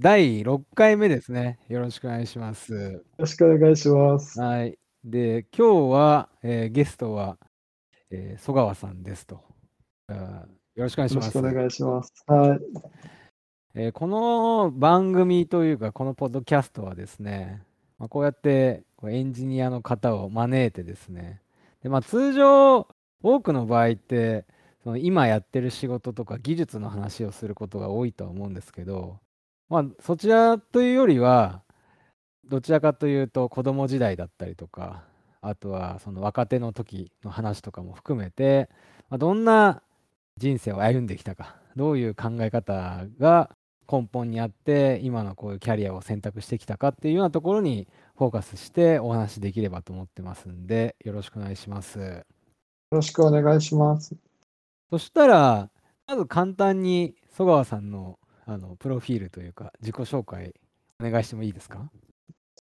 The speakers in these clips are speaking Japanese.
第6回目ですね。よろしくお願いします。よろしくお願いします。はい。で、今日は、えーゲストは、えー曽川さんですと。よろしくお願いします。よろしくお願いします。はい。えーこの番組というか、このポッドキャストはですね、まあ、こうやってこうエンジニアの方を招いてですね、でまあ、通常、多くの場合って、その今やってる仕事とか技術の話をすることが多いとは思うんですけど、まあ、そちらというよりは、どちらかというと子供時代だったりとか、あとはその若手の時の話とかも含めて、まあ、どんな人生を歩んできたか、どういう考え方が根本にあって、今のこういうキャリアを選択してきたかっていうようなところにフォーカスしてお話できればと思ってますんで、よろしくお願いします。よろしくお願いします。そしたら、まず簡単に曽川さんのあのプロフィールというか、自己紹介お願いしてもいいですか？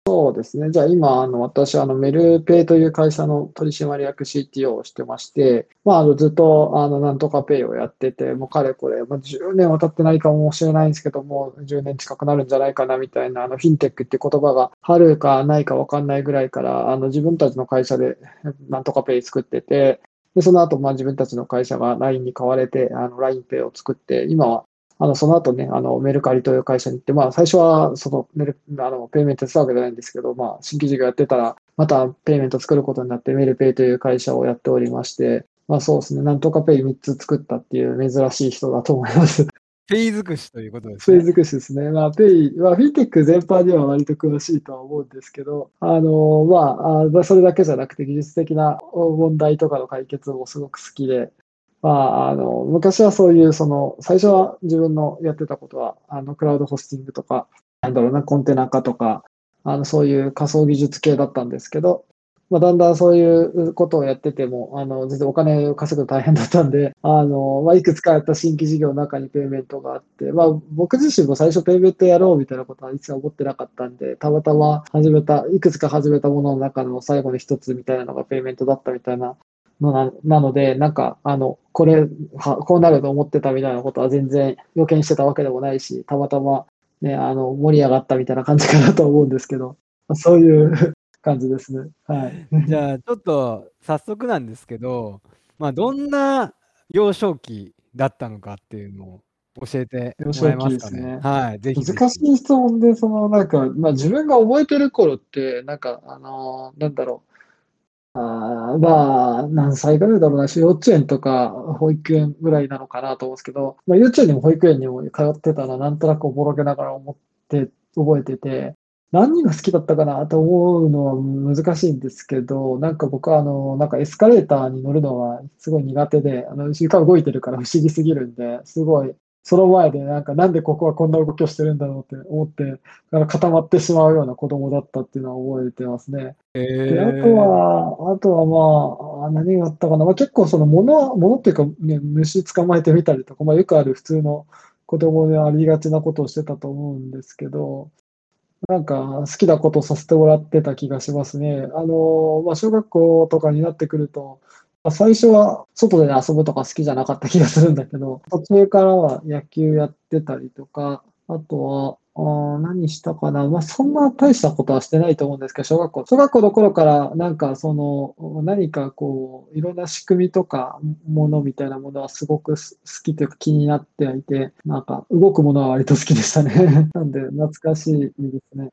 そうですね。じゃあ今、あの、私はあのメルペイという会社の取締役 CTO をしてまして、まあ、あのずっとあのなんとかペイをやってて、もうかれこれ、まあ、10年は経ってないかもしれないんですけども、10年近くなるんじゃないかなみたいな、あのフィンテックっていう言葉があるかないか分かんないぐらいから、あの自分たちの会社でなんとかペイ作ってて、で、その後、まあ自分たちの会社が LINE に買われて、LINEPay を作って、今はあの、その後ね、あの、メルカリという会社に行って、まあ、最初は、その、メル、あの、ペイメントしたわけじゃないんですけど、まあ、新規事業やってたら、また、ペイメント作ることになって、メルペイという会社をやっておりまして、まあ、そうですね、なんとかペイ3つ作ったっていう珍しい人だと思います。ペイ尽くしということですペイね。尽くしですね。まあ、ペイ、まあ、フィンテック全般には割と詳しいとは思うんですけど、あの、まあ、あそれだけじゃなくて、技術的な問題とかの解決もすごく好きで、まあ、あの、昔はそういう、その、最初は自分のやってたことは、あの、クラウドホスティングとか、なんだろうな、コンテナ化とか、あの、そういう仮想技術系だったんですけど、まあ、だんだんそういうことをやってても、あの、全然お金を稼ぐの大変だったんで、あの、まあ、いくつかやった新規事業の中にペイメントがあって、まあ、僕自身も最初ペイメントやろうみたいなことは一切思ってなかったんで、たまたま始めた、いくつか始めたものの中の最後の一つみたいなのがペイメントだったみたいなななので、なんか、あの、これ、はこうなると思ってたみたいなことは全然予見してたわけでもないし、たまたまね、あの、盛り上がったみたいな感じかなと思うんですけど、まあそういう 感じですね。はい。じゃあ、ちょっと早速なんですけど、まあ、どんな幼少期だったのかっていうのを教えてもらえますかね？ね。はい。難しい質問で、その、なんか、まあ自分が覚えてる頃って、なんか、あのーなんだろう。あまあ、何歳ぐらいだろうな、幼稚園とか保育園ぐらいなのかなと思うんですけど、まあ、幼稚園にも保育園にも通ってたら、なんとなくおぼろげながら思って、覚えてて、何が好きだったかなと思うのは難しいんですけど、なんか僕はあの、なんかエスカレーターに乗るのがすごい苦手で、あの、床動いてるから不思議すぎるんで、すごい、その前でなんかなんでここはこんな動きをしてるんだろうって思って、あの固まってしまうような子供だったっていうのは覚えてますね。えで、あとは、あとはまあ、あ何があったかな。まあ、結構その物は、物っていうか、ね、虫捕まえてみたりとか、まあよくある普通の子供でありがちなことをしてたと思うんですけど、なんか好きなことをさせてもらってた気がしますね。あの、まあ小学校とかになってくると、まあ最初は外で遊ぶとか好きじゃなかった気がするんだけど、途中からは野球やってたりとか、あとは、あ何したかな。まあ、そんな大したことはしてないと思うんですけど、小学校。小学校の頃から、なんか、その、何かこう、いろんな仕組みとか、ものみたいなものはすごく好きというか気になっていて、なんか、動くものは割と好きでしたね。なんで、懐かしいですね。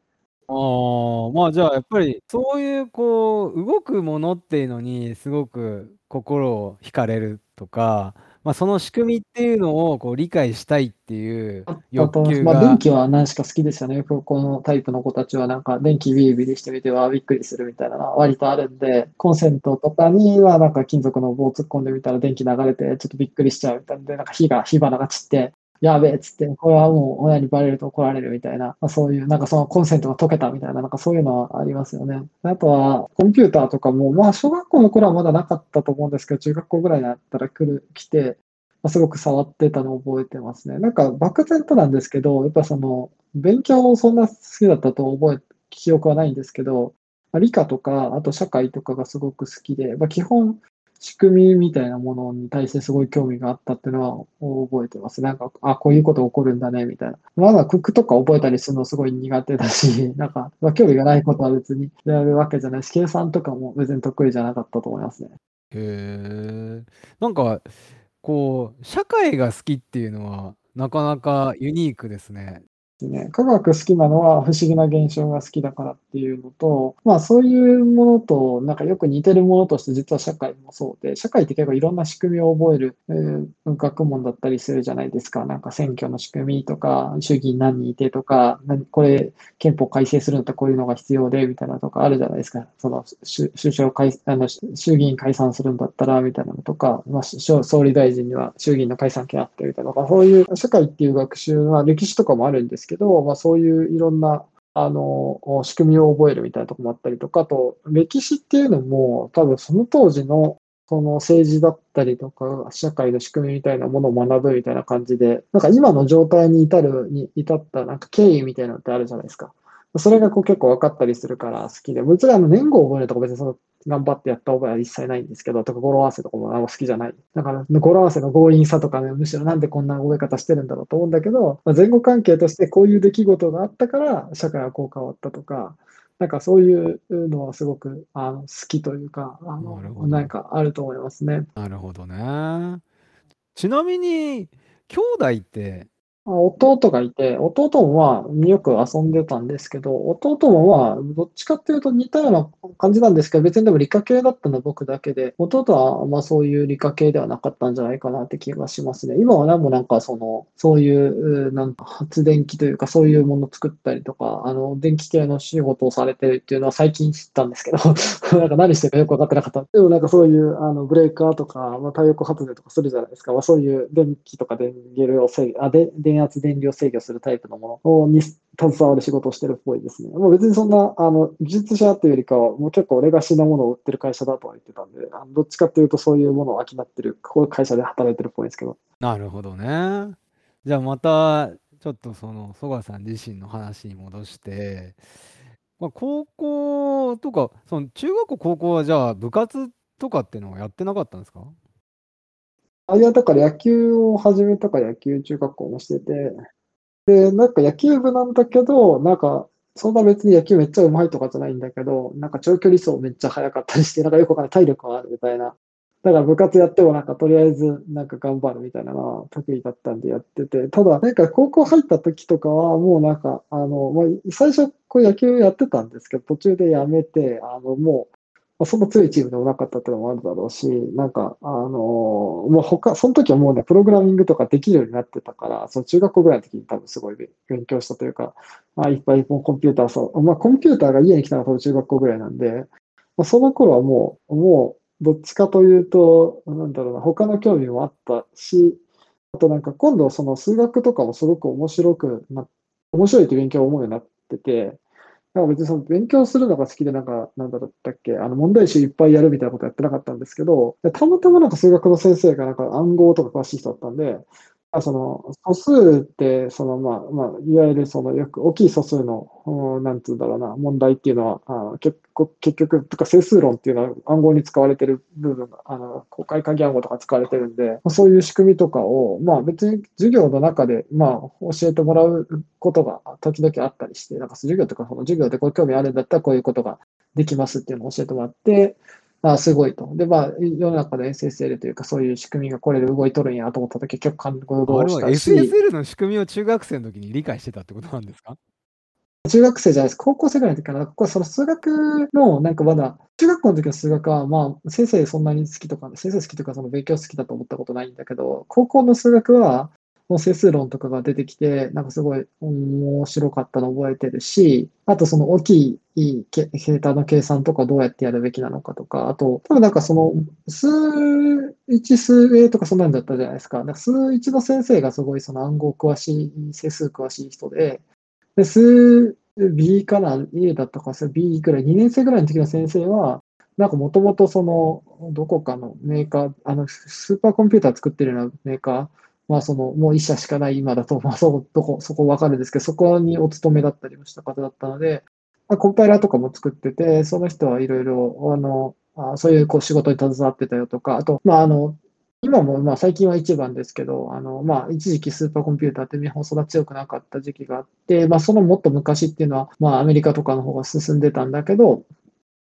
ああ、まあじゃあやっぱりそういうこう動くものっていうのにすごく心を惹かれるとか、まあその仕組みっていうのをこう理解したいっていうあったと欲思います。電気は何しか好きでしたね。よくこのタイプの子たちはなんか電気ビリビリしてみてはびっくりするみたいなのは割とあるんで、コンセントとかにはなんか金属の棒突っ込んでみたら電気流れてちょっとびっくりしちゃうみたいなんで、なんか火が、火花が散って、やべえっつって、これはもう親にバレると怒られるみたいな、まあ、そういう、なんかそのコンセントが溶けたみたいな、なんかそういうのはありますよね。あとは、コンピューターとかも、まあ小学校の頃はまだなかったと思うんですけど、中学校ぐらいだったら来る、来て、ますごく触ってたのを覚えてますね。なんか漠然となんですけど、やっぱその、勉強をそんな好きだったと覚え、記憶はないんですけど、ま理科とか、あと社会とかがすごく好きで、まあ、基本、仕組みみたいなものに対してすごい興味があったっていうのは覚えてます。なんか、あ、こういうこと起こるんだね、みたいな。まだクックとか覚えたりするのすごい苦手だし、なんか、まあ、興味がないことは別にやるわけじゃないし、計算とかも別に得意じゃなかったと思いますね。へえ。なんか、こう、社会が好きっていうのは、なかなかユニークですね。ですね。科学好きなのは不思議な現象が好きだからっていうのと、まあそういうものとなんかよく似てるものとして実は社会もそうで、社会って結構いろんな仕組みを覚える、えー、学問だったりするじゃないですか。なんか選挙の仕組みとか、衆議院何人いてとか、これ憲法改正するんだったらこういうのが必要でみたいなとかあるじゃないですか。その首相改あの衆議院解散するんだったらみたいなのとか、まあ、総理大臣には衆議院の解散権あってみたいなとか、そういう社会っていう学習は歴史とかもあるんですけど、けどまあ、そういういろんなあの仕組みを覚えるみたいなとこもあったりとか、あと歴史っていうのも多分その当時のその政治だったりとか、社会の仕組みみたいなものを学ぶみたいな感じで、なんか今の状態に至る、に至ったなんか経緯みたいなのってあるじゃないですか。それがこう結構分かったりするから好きで、もちろんあの年号を覚えるとか別にその頑張ってやった覚えは一切ないんですけど、とか語呂合わせとかもあんま好きじゃない。だから、語呂合わせの強引さとかね、むしろなんでこんな覚え方してるんだろうと思うんだけど、まあ、前後関係としてこういう出来事があったから、社会はこう変わったとか、なんかそういうのはすごくあの好きというか、あのなんかあると思いますね。なるほどね。ちなみに、兄弟って弟がいて、弟もまあ、よく遊んでたんですけど、弟もまあ、どっちかっていうと似たような感じなんですけど、別にでも理科系だったのは僕だけで、弟はまあそういう理科系ではなかったんじゃないかなって気がしますね。今はね、もなんかその、そういう、なんか発電機というかそういうものを作ったりとか、あの、電気系の仕事をされてるっていうのは最近知ったんですけど、なんか何してるかよくわかってなかった。でもなんかそういう、あの、ブレーカーとか、まあ、太陽光発電とかするじゃないですか。まあそういう電気とか電源を制あ、で、電電圧、電流を制御するタイプのものに携わる仕事をしてるっぽいですね。もう別にそんな、あの、技術者っていうよりかは、もう結構レガシーなものを売ってる会社だとは言ってたんで、あのどっちかっていうとそういうものを商ってる、こういう会社で働いてるっぽいんですけど。なるほどね。じゃあまた、ちょっとその、曽我さん自身の話に戻して、まあ、高校とか、その中学校、高校はじゃあ部活とかっていうのはやってなかったんですか？あ、いや、だから野球を始めたから野球中学校もしてて、で、なんか野球部なんだけど、なんか、そんな別に野球めっちゃ上手いとかじゃないんだけど、なんか長距離走めっちゃ速かったりして、なんかよくかんない体力があるみたいな。だから部活やってもなんかとりあえずなんか頑張るみたいなのは得意だったんでやってて、ただなんか高校入った時とかはもうなんか、あの、まあ、最初こう野球やってたんですけど、途中でやめて、あの、もうまあ、そんな強いチームでもなかったっていうのもあるだろうし、なんか、あのー、もう他、その時はもうね、プログラミングとかできるようになってたから、その中学校ぐらいの時に多分すごい勉強したというか、まあ、いっぱいもうコンピューターそう、まあ、コンピューターが家に来たのは多分中学校ぐらいなんで、まあ、その頃はもう、もう、どっちかというと、なんだろうな、他の興味もあったし、あとなんか今度その数学とかもすごく面白くな、面白いって勉強を思うようになってて、なんか別にその勉強するのが好きで、なんか、なんだったっけ、あの問題集いっぱいやるみたいなことやってなかったんですけど、たまたまなんか数学の先生がなんか暗号とか詳しい人だったんで、その素数って、そのまあまあ、いわゆるそのよく大きい素数の、なんつうんだろうな、問題っていうのは、あ結結局、とか整数論っていうのは暗号に使われてる部分が、あの公開鍵暗号とか使われてるんで、そういう仕組みとかを、まあ別に授業の中で、まあ教えてもらうことが時々あったりして、なんか授業とか、その授業でこう興味あるんだったらこういうことができますっていうのを教えてもらって、あすごいと。で、まあ、世の中で SSL というか、そういう仕組みがこれで動いとるんやと思ったとき、結構感動したし。SSL の仕組みを中学生の時に理解してたってことなんですか？中学生じゃないです。高校生ぐらいの時かな。これその数学の、なんかまだ、中学校の時の数学は、まあ、先生そんなに好きとか、先生好きとか、その勉強好きだと思ったことないんだけど、高校の数学は、もう整数論とかが出てきて、なんかすごい面白かったの覚えてるし、あとその大きい形態の計算とかどうやってやるべきなのかとか、あと、多分なんかその、数1、数 A とかそんなんだったじゃないですか。か数1の先生がすごいその暗号詳しい、整数詳しい人で、で、数 B から A だったか、B ぐらい、2年生ぐらいの時の先生は、なんかもともとその、どこかのメーカー、あの、スーパーコンピューター作ってるようなメーカー、まあその、もう一社しかない今だと、まあそこ、そこわかるんですけど、そこにお勤めだったりもした方だったので、まあ、コンパイラーとかも作ってて、その人はいろいろ、あの、あそういうこう仕事に携わってたよとか、あと、まあ、あの、今もまあ最近は一番ですけど、あのまあ、一時期スーパーコンピューターって日本そんな強くなかった時期があって、まあ、そのもっと昔っていうのは、まあ、アメリカとかの方が進んでたんだけど、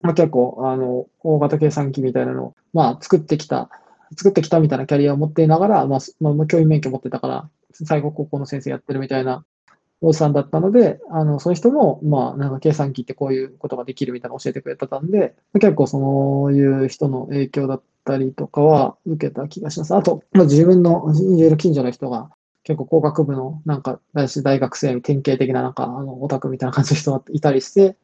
まあ、結構あの大型計算機みたいなのを、まあ、作ってきた、作ってきたみたいなキャリアを持っていながら、まあまあ、教員免許持ってたから、最後高校の先生やってるみたいなおじさんだったので、あの、その人も、まあ、なんか計算機ってこういうことができるみたいなの教えてくれてたんで、結構そういう人の影響だったりとかは受けた気がします。あと、まあ、自分のいろいろ近所の人が、結構工学部のなんか大学生典型的ななんかあのオタクみたいな感じの人がいたりして、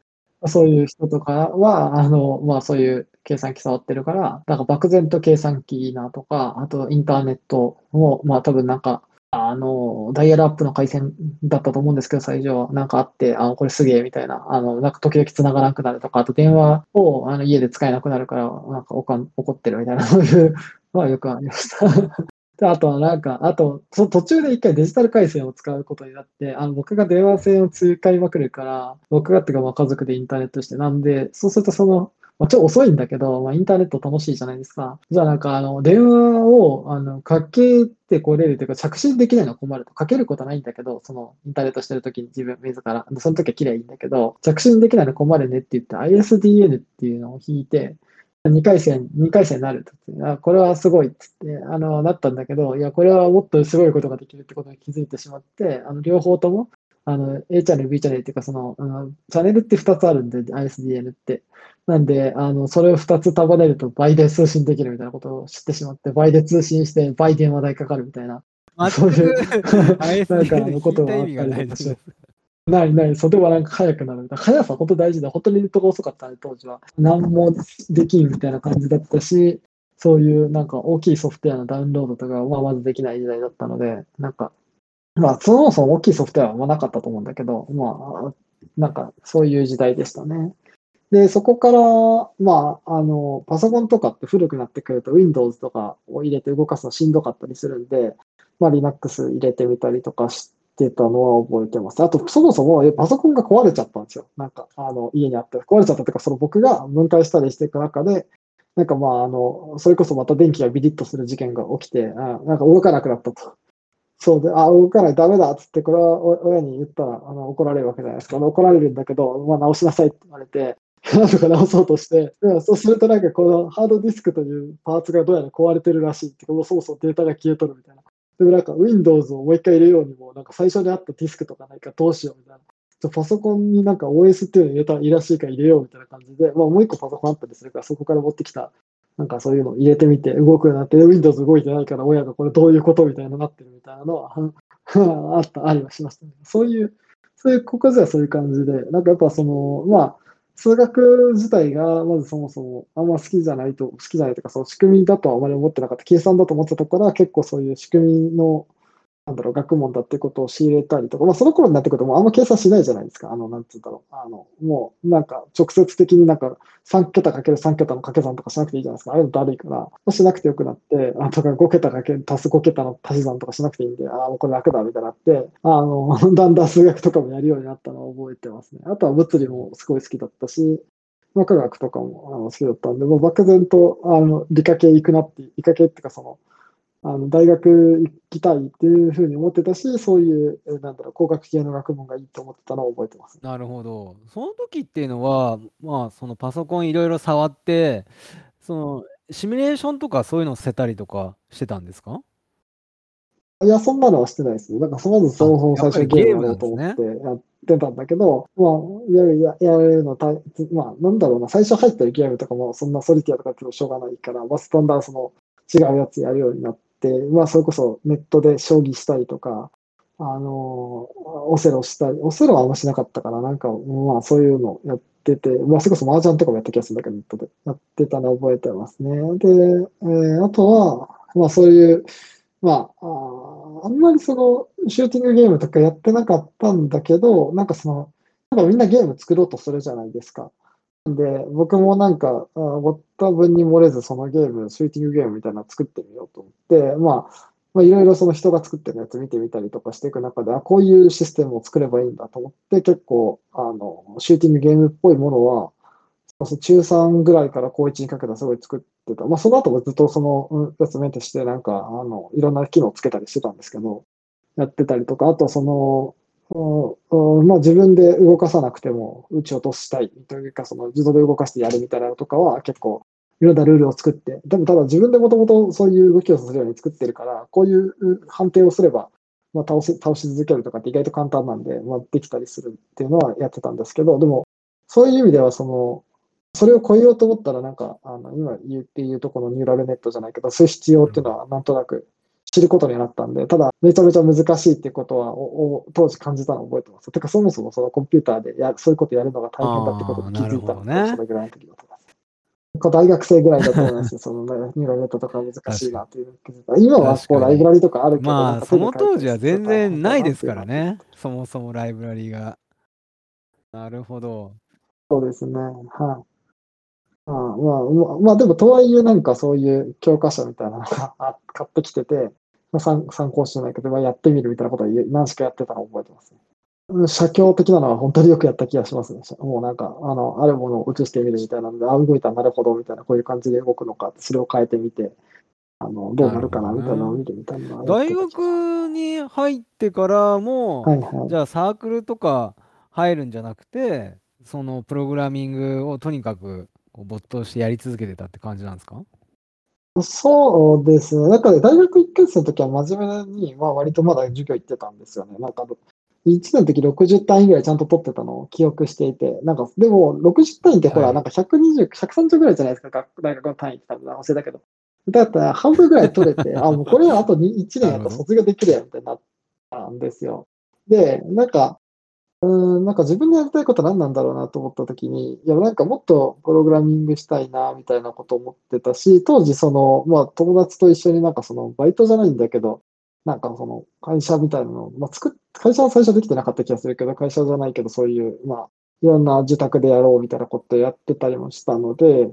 そういう人とかは、あの、まあそういう計算機触ってるから、だか漠然と計算機なとか、あとインターネットも、まあ多分なんかあの、ダイヤルアップの回線だったと思うんですけど、最初は。なんかあって、あ、これすげえみたいな、あの、なんか時々繋がらなくなるとか、あと電話をあの家で使えなくなるから、なんかおかん怒ってるみたいな、そういうのはよくありました。で、あとはなんか、あと、そ途中で一回デジタル回線を使うことになって、あの、僕が電話線を使いまくるから、僕がっていうか、まあ家族でインターネットして、なんで、そうするとその、まあ、ちょ遅いんだけど、まあ、インターネット楽しいじゃないですか。じゃあなんか、あの、電話を、あの、かけてこれるというか、着信できないのは困ると。かけることはないんだけど、その、インターネットしてるときに自分自ら、その時は綺麗いいんだけど、着信できないの困るねって言って ISDN っていうのを引いて、2回戦、2回戦になるとあ。これはすごいっつって、あの、なったんだけど、いや、これはもっとすごいことができるってことに気づいてしまって、あの、両方とも、あの、A チャンネル、B チャンネルっていうか、その、あのチャンネルって2つあるんで、ISDN って。なんで、あの、それを2つ束ねると倍で通信できるみたいなことを知ってしまって、倍で通信して倍電話代かかるみたいな、そういう、なんか、のことがあったりとかしないない、それはなんか早くなるみたいな。速さ本当大事だ。本当にネットが遅かったね、当時は。何もできんみたいな感じだったし、そういうなんか大きいソフトウェアのダウンロードとかはまずできない時代だったので、なんか、まあ、そもそも大きいソフトウェアはなかったと思うんだけど、まあ、なんかそういう時代でしたね。で、そこから、まあ、あの、パソコンとかって古くなってくると Windows とかを入れて動かすのしんどかったりするんで、まあ、Linux 入れてみたりとかしてってたのは覚えてます。あと、そもそもえパソコンが壊れちゃったんですよ。なんか、あの、家にあって。壊れちゃったというか、その僕が分解したりしていく中で、なんかまあ、あの、それこそまた電気がビリッとする事件が起きて、あなんか動かなくなったと。そうで、あ、動かない、ダメだっつって、これは親に言ったらあの怒られるわけじゃないですか。怒られるんだけど、まあ、直しなさいって言われて、なんとか直そうとして、そうするとなんかこのハードディスクというパーツがどうやら壊れてるらしいって、もうそもそもデータが消えとるみたいな。でもなんか Windows をもう一回入れようにも、なんか最初にあったディスクとかないかどうしようみたいな。パソコンになんか OS っていうの入れたらいいらしいから入れようみたいな感じで、まあもう一個パソコンあったりするから、そこから持ってきた、なんかそういうのを入れてみて動くようになって、Windows 動いてないから親がこれどういうことみたいななってるみたいなのはあった、ありはしましたね。そういう、そういう、ここではそういう感じで、なんかやっぱその、まあ、数学自体がまずそもそもあんま好きじゃないと、好きじゃないというか、その仕組みだとはあまり思ってなかった、計算だと思ってたところは結構そういう仕組みのなんだろう、学問だってことを仕入れたりとか、まあ、その頃になってくると、もうあんま計算しないじゃないですか。あの、なんつうんだろう。あの、もう、なんか、直接的になんか、3桁かける3桁の掛け算とかしなくていいじゃないですか。ああいうのだるいから、しなくてよくなって、あとか5桁かけ、足す5桁の足し算とかしなくていいんで、ああ、もうこれ楽だ、みたいになって、あの、だんだん数学とかもやるようになったのを覚えてますね。あとは物理もすごい好きだったし、まあ、科学とかもあの好きだったんで、もう漠然と、あの、理科系行くなって、理科系っていうかその、あの大学行きたいっていうふうに思ってたし、そういう、なんだろう、工学系の学問がいいと思ってたのを覚えてます、なるほど。その時っていうのは、まあ、そのパソコンいろいろ触って、その、シミュレーションとかそういうのを捨てたりとかしてたんですか？いや、そんなのはしてないですね。なんか、まずそもそも最初ゲームやろうと思ってやってたんだけど、まあ、やる、ややるのた、まあ、なんだろうな、最初入ってるゲームとかも、そんなソリティアとかってもしょうがないから、まあ、スタンダーその違うやつやるようになって、、まあ、それこそネットで将棋したりとか、あの、オセロしたり、オセロはあんましなかったから、なんか、まあ、そういうのやってて、まあ、それこそ麻雀とかもやった気がするんだけど、ネットでやってたのを覚えてますね。で、えー、あとは、まあ、そういう、まあ、ああんまりその、シューティングゲームとかやってなかったんだけど、なんかその、なんかみんなゲーム作ろうとするじゃないですか。で、僕もなんか、思った分に漏れず、そのゲーム、シューティングゲームみたいなの作ってみようと思って、まあ、まあ、いろいろその人が作ってるやつ見てみたりとかしていく中で、あ、こういうシステムを作ればいいんだと思って、結構、あの、シューティングゲームっぽいものは中3ぐらいから高1にかけてすごい作ってた。まあ、その後もずっとそのやつメンテして、なんか、あの、いろんな機能をつけたりしてたんですけど、やってたりとか、あとその、まあ、自分で動かさなくても打ち落としたいというか、その自動で動かしてやるみたいなのとかは結構いろんなルールを作って、でもただ自分でもともとそういう動きをするように作ってるから、こういう判定をすれば、まあ、倒し倒し続けるとかって意外と簡単なんで、まあ、できたりするっていうのはやってたんですけど、でも、そういう意味では、その、それを超えようと思ったら、なんか、あの今言っているところのニューラルネットじゃないけど、そういう必要っていうのはなんとなく知ることになったんで、ただ、めちゃめちゃ難しいっていうことは、おお当時感じたのを覚えてます。てか、そもそもそのコンピューターでやそういうことやるのが大変だってことに気づいたので、ね、それぐらいの時だと思います。大学生ぐらいだと思いますよ、そのニューラルネットとか難しいなっていう今はこうライブラリとかあるけど、まあ、その当時は全然ないですからね、そもそもライブラリが。なるほど。そうですね。はい。あまあ、まあ、でも、とはいえ、なんかそういう教科書みたいなのが 買ってきてて、まあ、参参考してないけど、まあ、やってみるみたいなことは何しかやってたのを覚えてますね。写経的なのは本当によくやった気がしますね。もうなんか、あの、あるものを映してみるみたいなので、あ、動いたなるほどみたいな、こういう感じで動くのか、それを変えてみて、あの、どうなるかなみたいなのを見てみたいな、ね、大学に入ってからも、はいはい、じゃあサークルとか入るんじゃなくて、そのプログラミングをとにかく没頭してやり続けてたって感じなんですか？そうですね。なんか大学1回生の時は真面目に、まあ割とまだ授業行ってたんですよね。なんか1年の時60単位ぐらいちゃんと取ってたのを記憶していて、なんかでも60単位ってほら、なんか120、130ぐらいじゃないですか、大学の単位って多分忘れたけど。だったら半分ぐらい取れて、あ、もうこれはあと1年やったら卒業できるやんってなったんですよ。で、なんか、うん、なんか自分のやりたいことは何なんだろうなと思った時に、いや、なんかもっとプログラミングしたいな、みたいなこと思ってたし、当時その、まあ友達と一緒になんかその、バイトじゃないんだけど、なんかその会社みたいなの、まあ作っ、会社は最初できてなかった気がするけど、会社じゃないけどそういう、まあ、いろんな自宅でやろうみたいなことやってたりもしたので、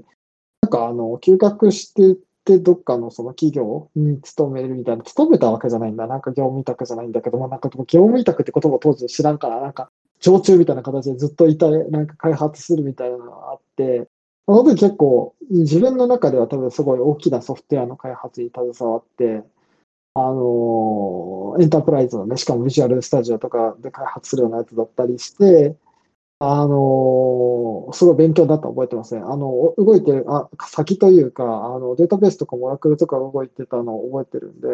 なんかあの、休学してて、どっかのその企業に勤めるみたいな、勤めたわけじゃないんだ。なんか業務委託じゃないんだけど、まあなんか業務委託って言葉を当時知らんから、なんか常駐みたいな形でずっといた、なんか開発するみたいなのがあって、その時結構自分の中では多分すごい大きなソフトウェアの開発に携わって、あの、エンタープライズのね、しかもビジュアルスタジオとかで開発するようなやつだったりして、あの、すごい勉強だった覚えてますね。あの、動いてる、あ、先というか、あの、データベースとかもラクルとか動いてたのを覚えてるんで、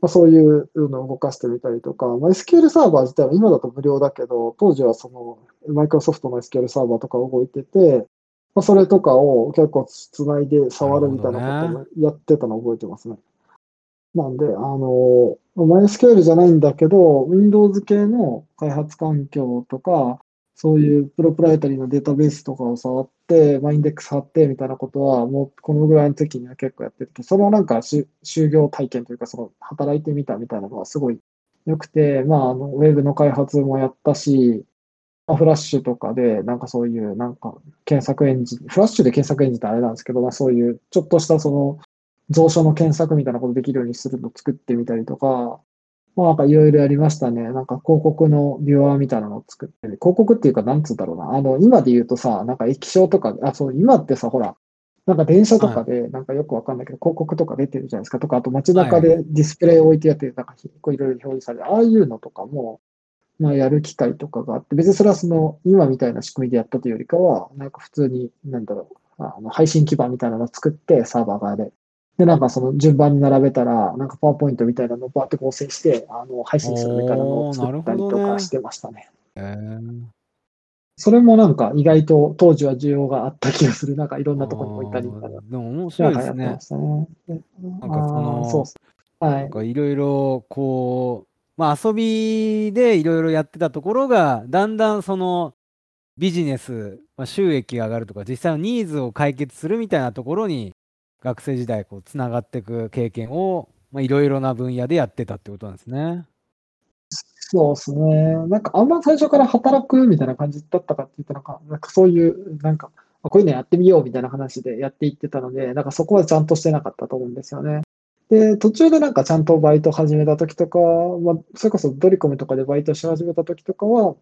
まあ、そういうのを動かしてみたりとか、まあ、SQL サーバー自体は今だと無料だけど、当時はそのマイクロソフトの SQL サーバーとか動いてて、まあ、それとかを結構つないで触るみたいなこともやってたのを覚えてますね。なんで、あの、MySQL じゃないんだけど、Windows 系の開発環境とか、そういうプロプライタリーのデータベースとかを触って、まあ、インデックス貼ってみたいなことは、もうこのぐらいの時には結構やってて、そのなんか就業体験というか、その働いてみたみたいなのがすごい良くて、まあ、あの、ウェブの開発もやったし、まあ、フラッシュとかで、なんかそういう、なんか検索エンジン、フラッシュで検索エンジンってあれなんですけど、まあそういう、ちょっとしたその、蔵書の検索みたいなことできるようにするのを作ってみたりとか、まあなんかいろいろやりましたね。なんか広告のビュアーみたいなのを作って、広告っていうかなんつうんだろうな。あの、今で言うとさ、なんか液晶とか、あ、そう、今ってさ、ほら、なんか電車とかで、なんかよくわかんないけど、広告とか出てるじゃないですか。とか、あと街中でディスプレイを置いてやって、なんかいろいろ表示される。ああいうのとかも、まあやる機会とかがあって、別にそれはその、今みたいな仕組みでやったというよりかは、なんか普通に、なんだろう、あの配信基盤みたいなのを作って、サーバー側でで、なんかその順番に並べたら、なんかパワーポイントみたいなのをバーって構成して、あの配信するみたいなのを作ったりとかしてましたね。ねそれもなんか意外と当時は需要があった気がする。なんかいろんなところに置いたりみたいな。でも面白いですね。ねなんかその、そうはい。なんかいろいろこう、まあ遊びでいろいろやってたところが、だんだんそのビジネス、まあ、収益が上がるとか、実際のニーズを解決するみたいなところに学生時代こうつながっていく経験をいろいろな分野でやってたってことなんですね。そうですね。なんかあんま最初から働くみたいな感じだったかって言ったらか、なんかそういう、なんか、こういうのやってみようみたいな話でやっていってたので、なんかそこはちゃんとしてなかったと思うんですよね。で、途中でなんかちゃんとバイト始めた時とか、まあ、それこそドリコムとかでバイトし始めた時とかは、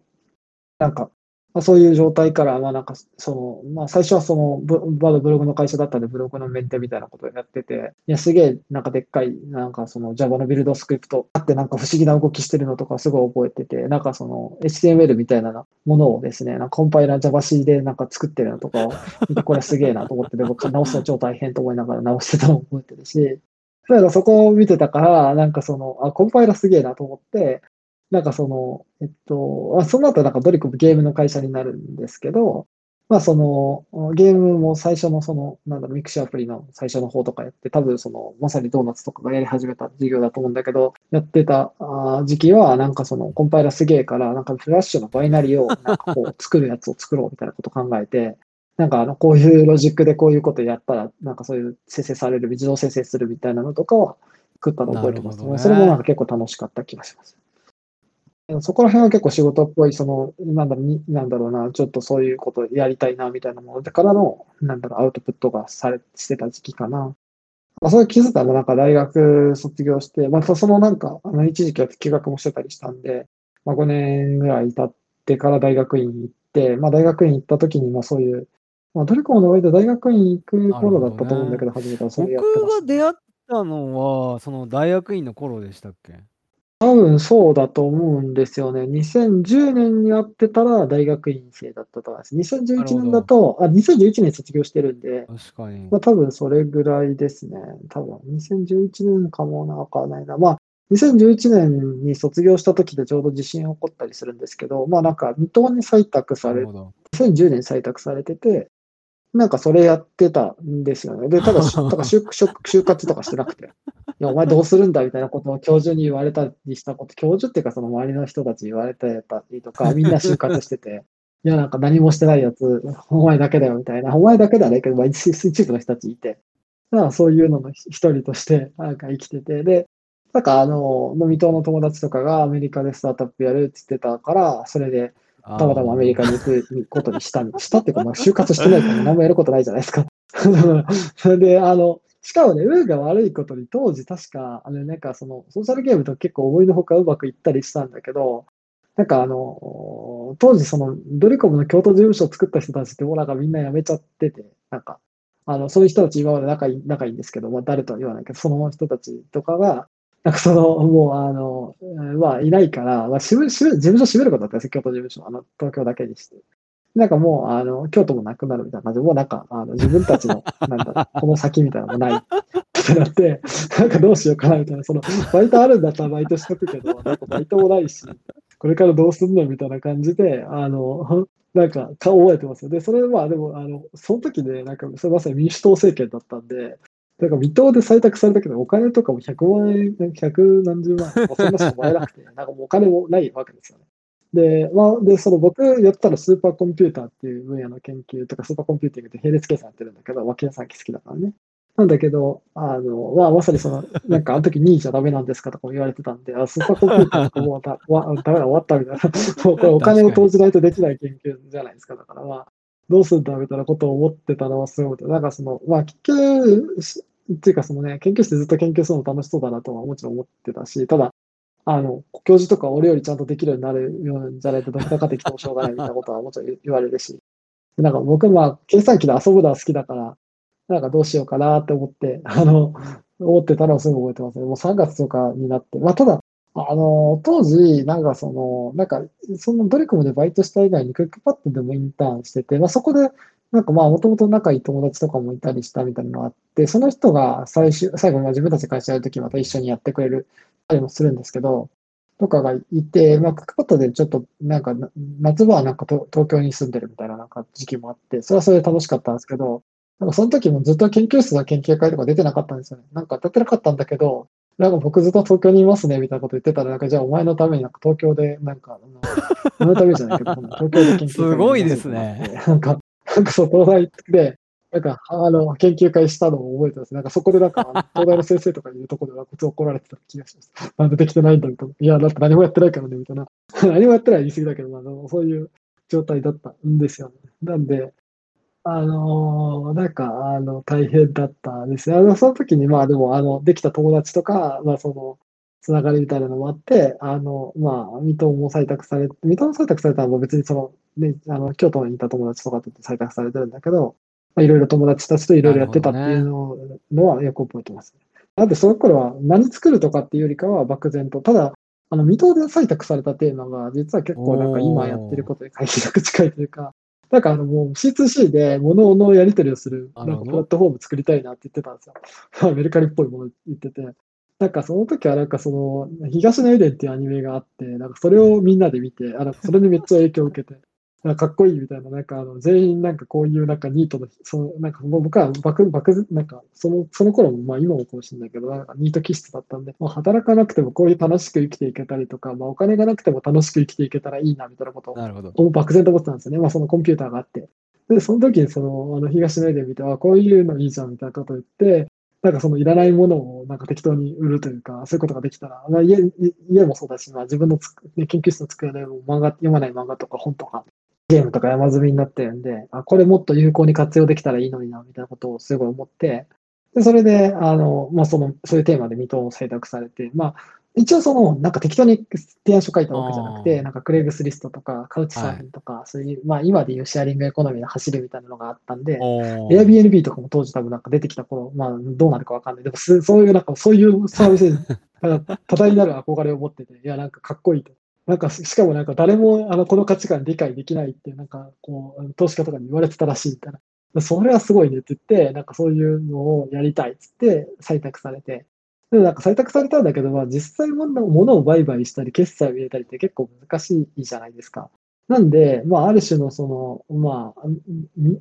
なんかまあ、そういう状態から、まあなんか、その、まあ最初はその、まだブログの会社だったんで、ブログのメンテみたいなことをやってて、いや、すげえ、なんかでっかい、なんかその Java のビルドスクリプトあってなんか不思議な動きしてるのとかすごい覚えてて、なんかその HTML みたいなものをですね、なんかコンパイラー JavaC でなんか作ってるのとかを、これすげえなと思って、でも直すの超大変と思いながら直してたのを覚えてるし、だからそこを見てたから、なんかその、あ、コンパイラーすげえなと思って、なんかその、えっと、その後なんかドリコムゲームの会社になるんですけど、まあその、ゲームも最初のその、なんだろう、ミクシーアプリの最初の方とかやって、多分その、まさに Donuts とかがやり始めた事業だと思うんだけど、やってた時期は、なんかその、コンパイラすげえから、なんかフラッシュのバイナリを、なんかこう、作るやつを作ろうみたいなこと考えて、なんかあの、こういうロジックでこういうことやったら、なんかそういう生成される、自動生成するみたいなのとかは作ったのを覚えてますね。それもなんか結構楽しかった気がします。そこら辺は結構仕事っぽい、その、なんだろう、なんだろうな、ちょっとそういうことやりたいな、みたいなものでからの、なんだろう、アウトプットがされ、してた時期かな。まあ、そういう気づいたら、なんか大学卒業して、またそのなんか、あの、一時期は休学もしてたりしたんで、まあ5年ぐらい経ってから大学院に行って、まあ大学院行った時に、まあそういう、まあどれかの上で大学院行く頃だったと思うんだけど、初めてはそれやって僕が出会ったのは、その大学院の頃でしたっけ多分そうだと思うんですよね。2010年に会ってたら大学院生だったと思います。2011年だと、あ、2011年卒業してるんで、確かに。まあ多分それぐらいですね。多分2011年かもな、わかんないな。まあ2011年に卒業した時でちょうど地震起こったりするんですけど、まあなんか水戸に採択され、2010年採択されてて、なんかそれやってたんですよね。で、ただ、ただ就就活とかしてなくて、いや、お前どうするんだみたいなことを教授に言われたりしたこと、教授っていうかその周りの人たち言われたりとか、みんな就活してて、いや、なんか何もしてないやつ、お前だけだよみたいな、お前だけだねけど、まあ、一部の人たちいて、だからそういうのの一人としてなんか生きてて、で、なんかあの、飲み党の友達とかがアメリカでスタートアップやるって言ってたから、それで、たまたまアメリカに行くことにしたしたっていうか、まあ、就活してないから何もやることないじゃないですか。そ れで、あの、しかもね、運が悪いことに、当時確か、あの、なんかその、ソーシャルゲームと結構思いのほかうまくいったりしたんだけど、なんかあの、当時その、ドリコムの京都事務所を作った人たちってもうなんかみんな辞めちゃってて、なんか、あの、そういう人たち今まで仲いい、仲いいんですけど、まあ誰とは言わないけど、その人たちとかが、なんかその、もう、あの、まあ、いないから、まあ、事務所閉めることだったんですよ、京都事務所。あの、東京だけにして。なんかもう、あの、京都もなくなるみたいな感じで、もうなんか、あの、自分たちの、なんだ、この先みたいなのもないってなって、なんかどうしようかなみたいな、その、バイトあるんだったらバイトしとくけど、なんかバイトもないし、これからどうすんのみたいな感じで、あの、なんか、顔覚えてますよ。で、それ、まあ、でも、あの、その時ね、なんか、それまさに民主党政権だったんで、なんか未踏で採択されたけど、お金とかも100万円、100何十万円、そんなしかもらえなくて、なんかもうお金もないわけですよね。で、まあ、で、その僕やってたスーパーコンピューターっていう分野の研究とか、スーパーコンピューティングって並列計算やってるんだけど、計算機好きだからね。なんだけど、あの、まあ、まさにその、なんかあの時2位じゃダメなんですかとかも言われてたんで、あ、スーパーコンピューターとかもうだわダメだ、終わったみたいな。もうこれお金を投じないとできない研究じゃないですか。だからまあ、どうするんだみたいなことを思ってたのはすごい。なんかその、まあ、結局、っていうかそのね、研究室でずっと研究するの楽しそうだなとはもちろん思ってたし、ただ、あの、教授とか俺よりちゃんとできるようになるようじゃないとどんなかってきてもしょうがないみたいなことはもちろん言われるし、なんか僕まあ、計算機で遊ぶのは好きだから、なんかどうしようかなって思って、あの、思ってたのをすぐ覚えてますね。もう3月とかになって。まあ、ただ、あの、当時、なんかその、なんか、そのドリコムでバイトした以外にクックパッドでもインターンしてて、まあそこで、なんかまあ、もともと仲いい友達とかもいたりしたみたいなのがあって、その人が最終、最後、まあ自分たち会社やるときまた一緒にやってくれるたりもするんですけど、とかがいて、まあ、クックパッドでちょっと、なんか、夏場はなんか東京に住んでるみたいななんか時期もあって、それはそれで楽しかったんですけど、なんかその時もずっと研究室の研究会とか出てなかったんですよね。なんか当たってなかったんだけど、なんか僕ずっと東京にいますねみたいなこと言ってたら、なんかじゃあお前のためになんか東京で、なんか、あの、のためじゃないけど、東京で研究会すごいですね。なんか、なんかそう、東大で、なんか、あの、研究会したのを覚えてます。なんかそこでなんか、東大の先生とかいるところでは、こいつ怒られてた気がします。なんでできてないんだみたいな。いや、だって何もやってないからね、みたいな。何もやってない言い過ぎだけど、あの、そういう状態だったんですよね。なんで、あのー、なんか、あの、大変だったですね。あの、その時に、まあでも、あの、できた友達とか、まあその、つながりみたいなのもあって、あの、まあ、水戸も採択され、水戸も採択されたのは別にその、ね、あの、京都にいた友達とかと採択されてるんだけど、まあ、いろいろ友達たちといろいろやってたっていうの,、のはよく覚えてます。だってその頃は何作るとかっていうよりかは漠然と、ただ、あの、水戸で採択されたテーマが、実は結構なんか今やってることに回避力近いというか、なんかあのもう C2C で物のやり取りをする、なんかプラットフォーム作りたいなって言ってたんですよ。メルカリっぽいもの言ってて。なんかその時はなんかその、東のエデンっていうアニメがあって、なんかそれをみんなで見て、あのそれにめっちゃ影響を受けて、かかっこいいみたいな、なんかあの全員なんかこういうなんかニートの、そのなんか僕は漠、漠、なんかその、その頃もまあ今もかもしれないけど、なんかニート気質だったんで、まあ働かなくてもこういう楽しく生きていけたりとか、まあお金がなくても楽しく生きていけたらいいなみたいなことを漠然と思ってたんですよね。まあそのコンピューターがあって。で、その時にその、あの東の絵で見て、あ、こういうのいいじゃんみたいなことを言って、なんかそのいらないものをなんか適当に売るというか、そういうことができたら、まあ、家家もそうだし、まあ、自分のつく、ね、研究室の机でも漫画、読まない漫画とか本とか、ゲームとか山積みになってるんで、あ、これもっと有効に活用できたらいいのにな、みたいなことをすごい思って、で、それで、あの、まあ、その、そういうテーマで水戸を採択されて、まあ、一応その、なんか適当に提案書書いたわけじゃなくて、なんかクレイグスリストとか、カウチサーフィンとか、そういう、まあ今でいうシェアリングエコノミーの走りみたいなのがあったんで、Airbnb とかも当時多分なんか出てきた頃、まあどうなるかわかんない。でもすそういうなんかそういうサービスに 多大なる憧れを持ってて、いやなんかかっこいいと。なんかしかもなんか誰もあのこの価値観理解できないって、なんかこう、投資家とかに言われてたらしいみたいな。それはすごいねって言って、なんかそういうのをやりたいっつって採択されて、でもなんか採択されたんだけど、まあ実際物物を売買したり決済を入れたりって結構難しいじゃないですか。なんで、まあ、ある種のその、まあ、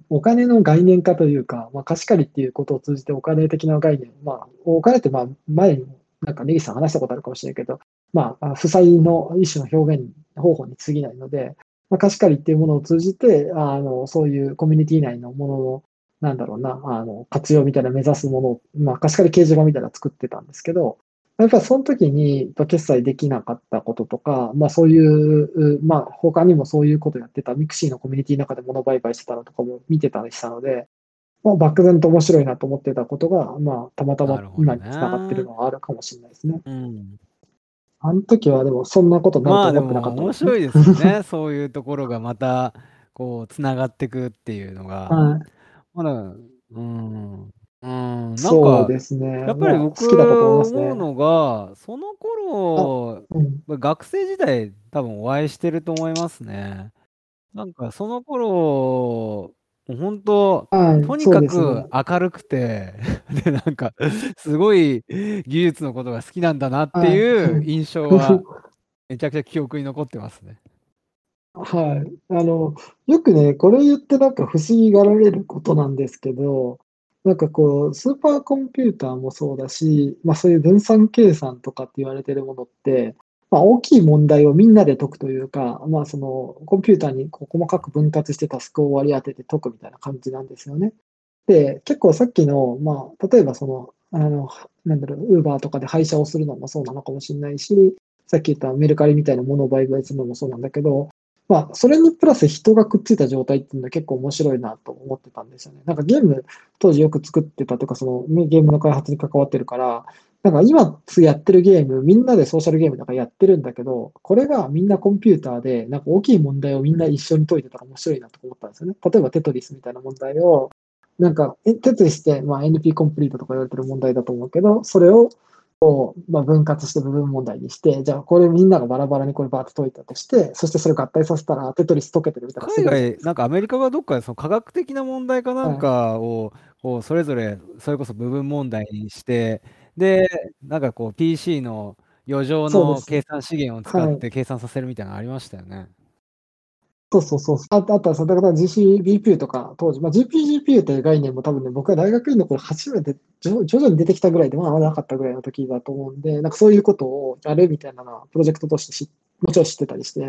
お金の概念化というか、まあ、貸し借りっていうことを通じてお金的な概念、まあ、お金ってまあ、前に、なんかネギさん話したことあるかもしれないけど、まあ、負債の一種の表現方法に過ぎないので、まあ、貸し借りっていうものを通じて、あの、そういうコミュニティ内のものの、なんだろうな、あの、活用みたいな目指すものを、まあ、貸し借り掲示板みたいなの作ってたんですけど、やっぱりその時に決済できなかったこととか、まあそういう、まあ他にもそういうことやってた、ミクシーのコミュニティの中で物売買してたのとかも見てたりしたので、まあ漠然と面白いなと思ってたことが、まあたまたま今につながってるのはあるかもしれないですね。うんあの時はでもそんなことなると思ってなかったも面ですね。白いですよね。そういうところがまた こうつながってくっていうのが。はい。まだ、うん。うん。なんか、そうですね。まあやっぱり僕好きだったと思いますね。思うのが、その頃、うん。学生時代多分お会いしてると思いますね。なんかその頃、本当、はい。とにかくね。明るくて、で、なんか、すごい技術のことが好きなんだなってはい。いう印象は、めちゃくちゃ記憶に残ってますね。はい。あの、よくね、これ言ってなんか不思議がられることなんですけど、なんかこう、スーパーコンピューターもそうだし、まあそういう分散計算とかって言われてるものって、まあ大きい問題をみんなで解くというか、まあそのコンピューターにこう細かく分割してタスクを割り当てて解くみたいな感じなんですよね。で、結構さっきの、まあ例えばその、あの、なんだろう、ウーバーとかで配車をするのもそうなのかもしれないし、さっき言ったメルカリみたいなものを売買するのもそうなんだけど、まあ、それにプラス人がくっついた状態っていうのは結構面白いなと思ってたんですよね。なんかゲーム当時よく作ってたとか、そのゲームの開発に関わってるから、なんか今やってるゲーム、みんなでソーシャルゲームとかやってるんだけど、これがみんなコンピューターで、なんか大きい問題をみんな一緒に解いてたら面白いなと思ったんですよね。例えばテトリスみたいな問題を、なんか、テトリスって、まあ、NP コンプリートとか言われてる問題だと思うけど、それをこう、まあ、分割して部分問題にして、じゃあこれみんながバラバラにこれバーッと解いたとして、そしてそれを合体させたらテトリス解けてるみたいなす海外、なんかアメリカがどっかでその科学的な問題かなんかを、こうそれぞれそれこそ部分問題にして、で、なんかこう PC の余剰のそうです計算資源を使はいって計算させるみたいなのありましたよね。そうそうそう。あとあとはさ、だから GCBPU とか当時、まあ、GPGPU っていう概念も多分ね、僕は大学院の頃初めて徐徐々に出てきたぐらいで、まあまだなかったぐらいの時だと思うんで、なんかそういうことをやるみたいなのはプロジェクトとしてしもちろん知ってたりして、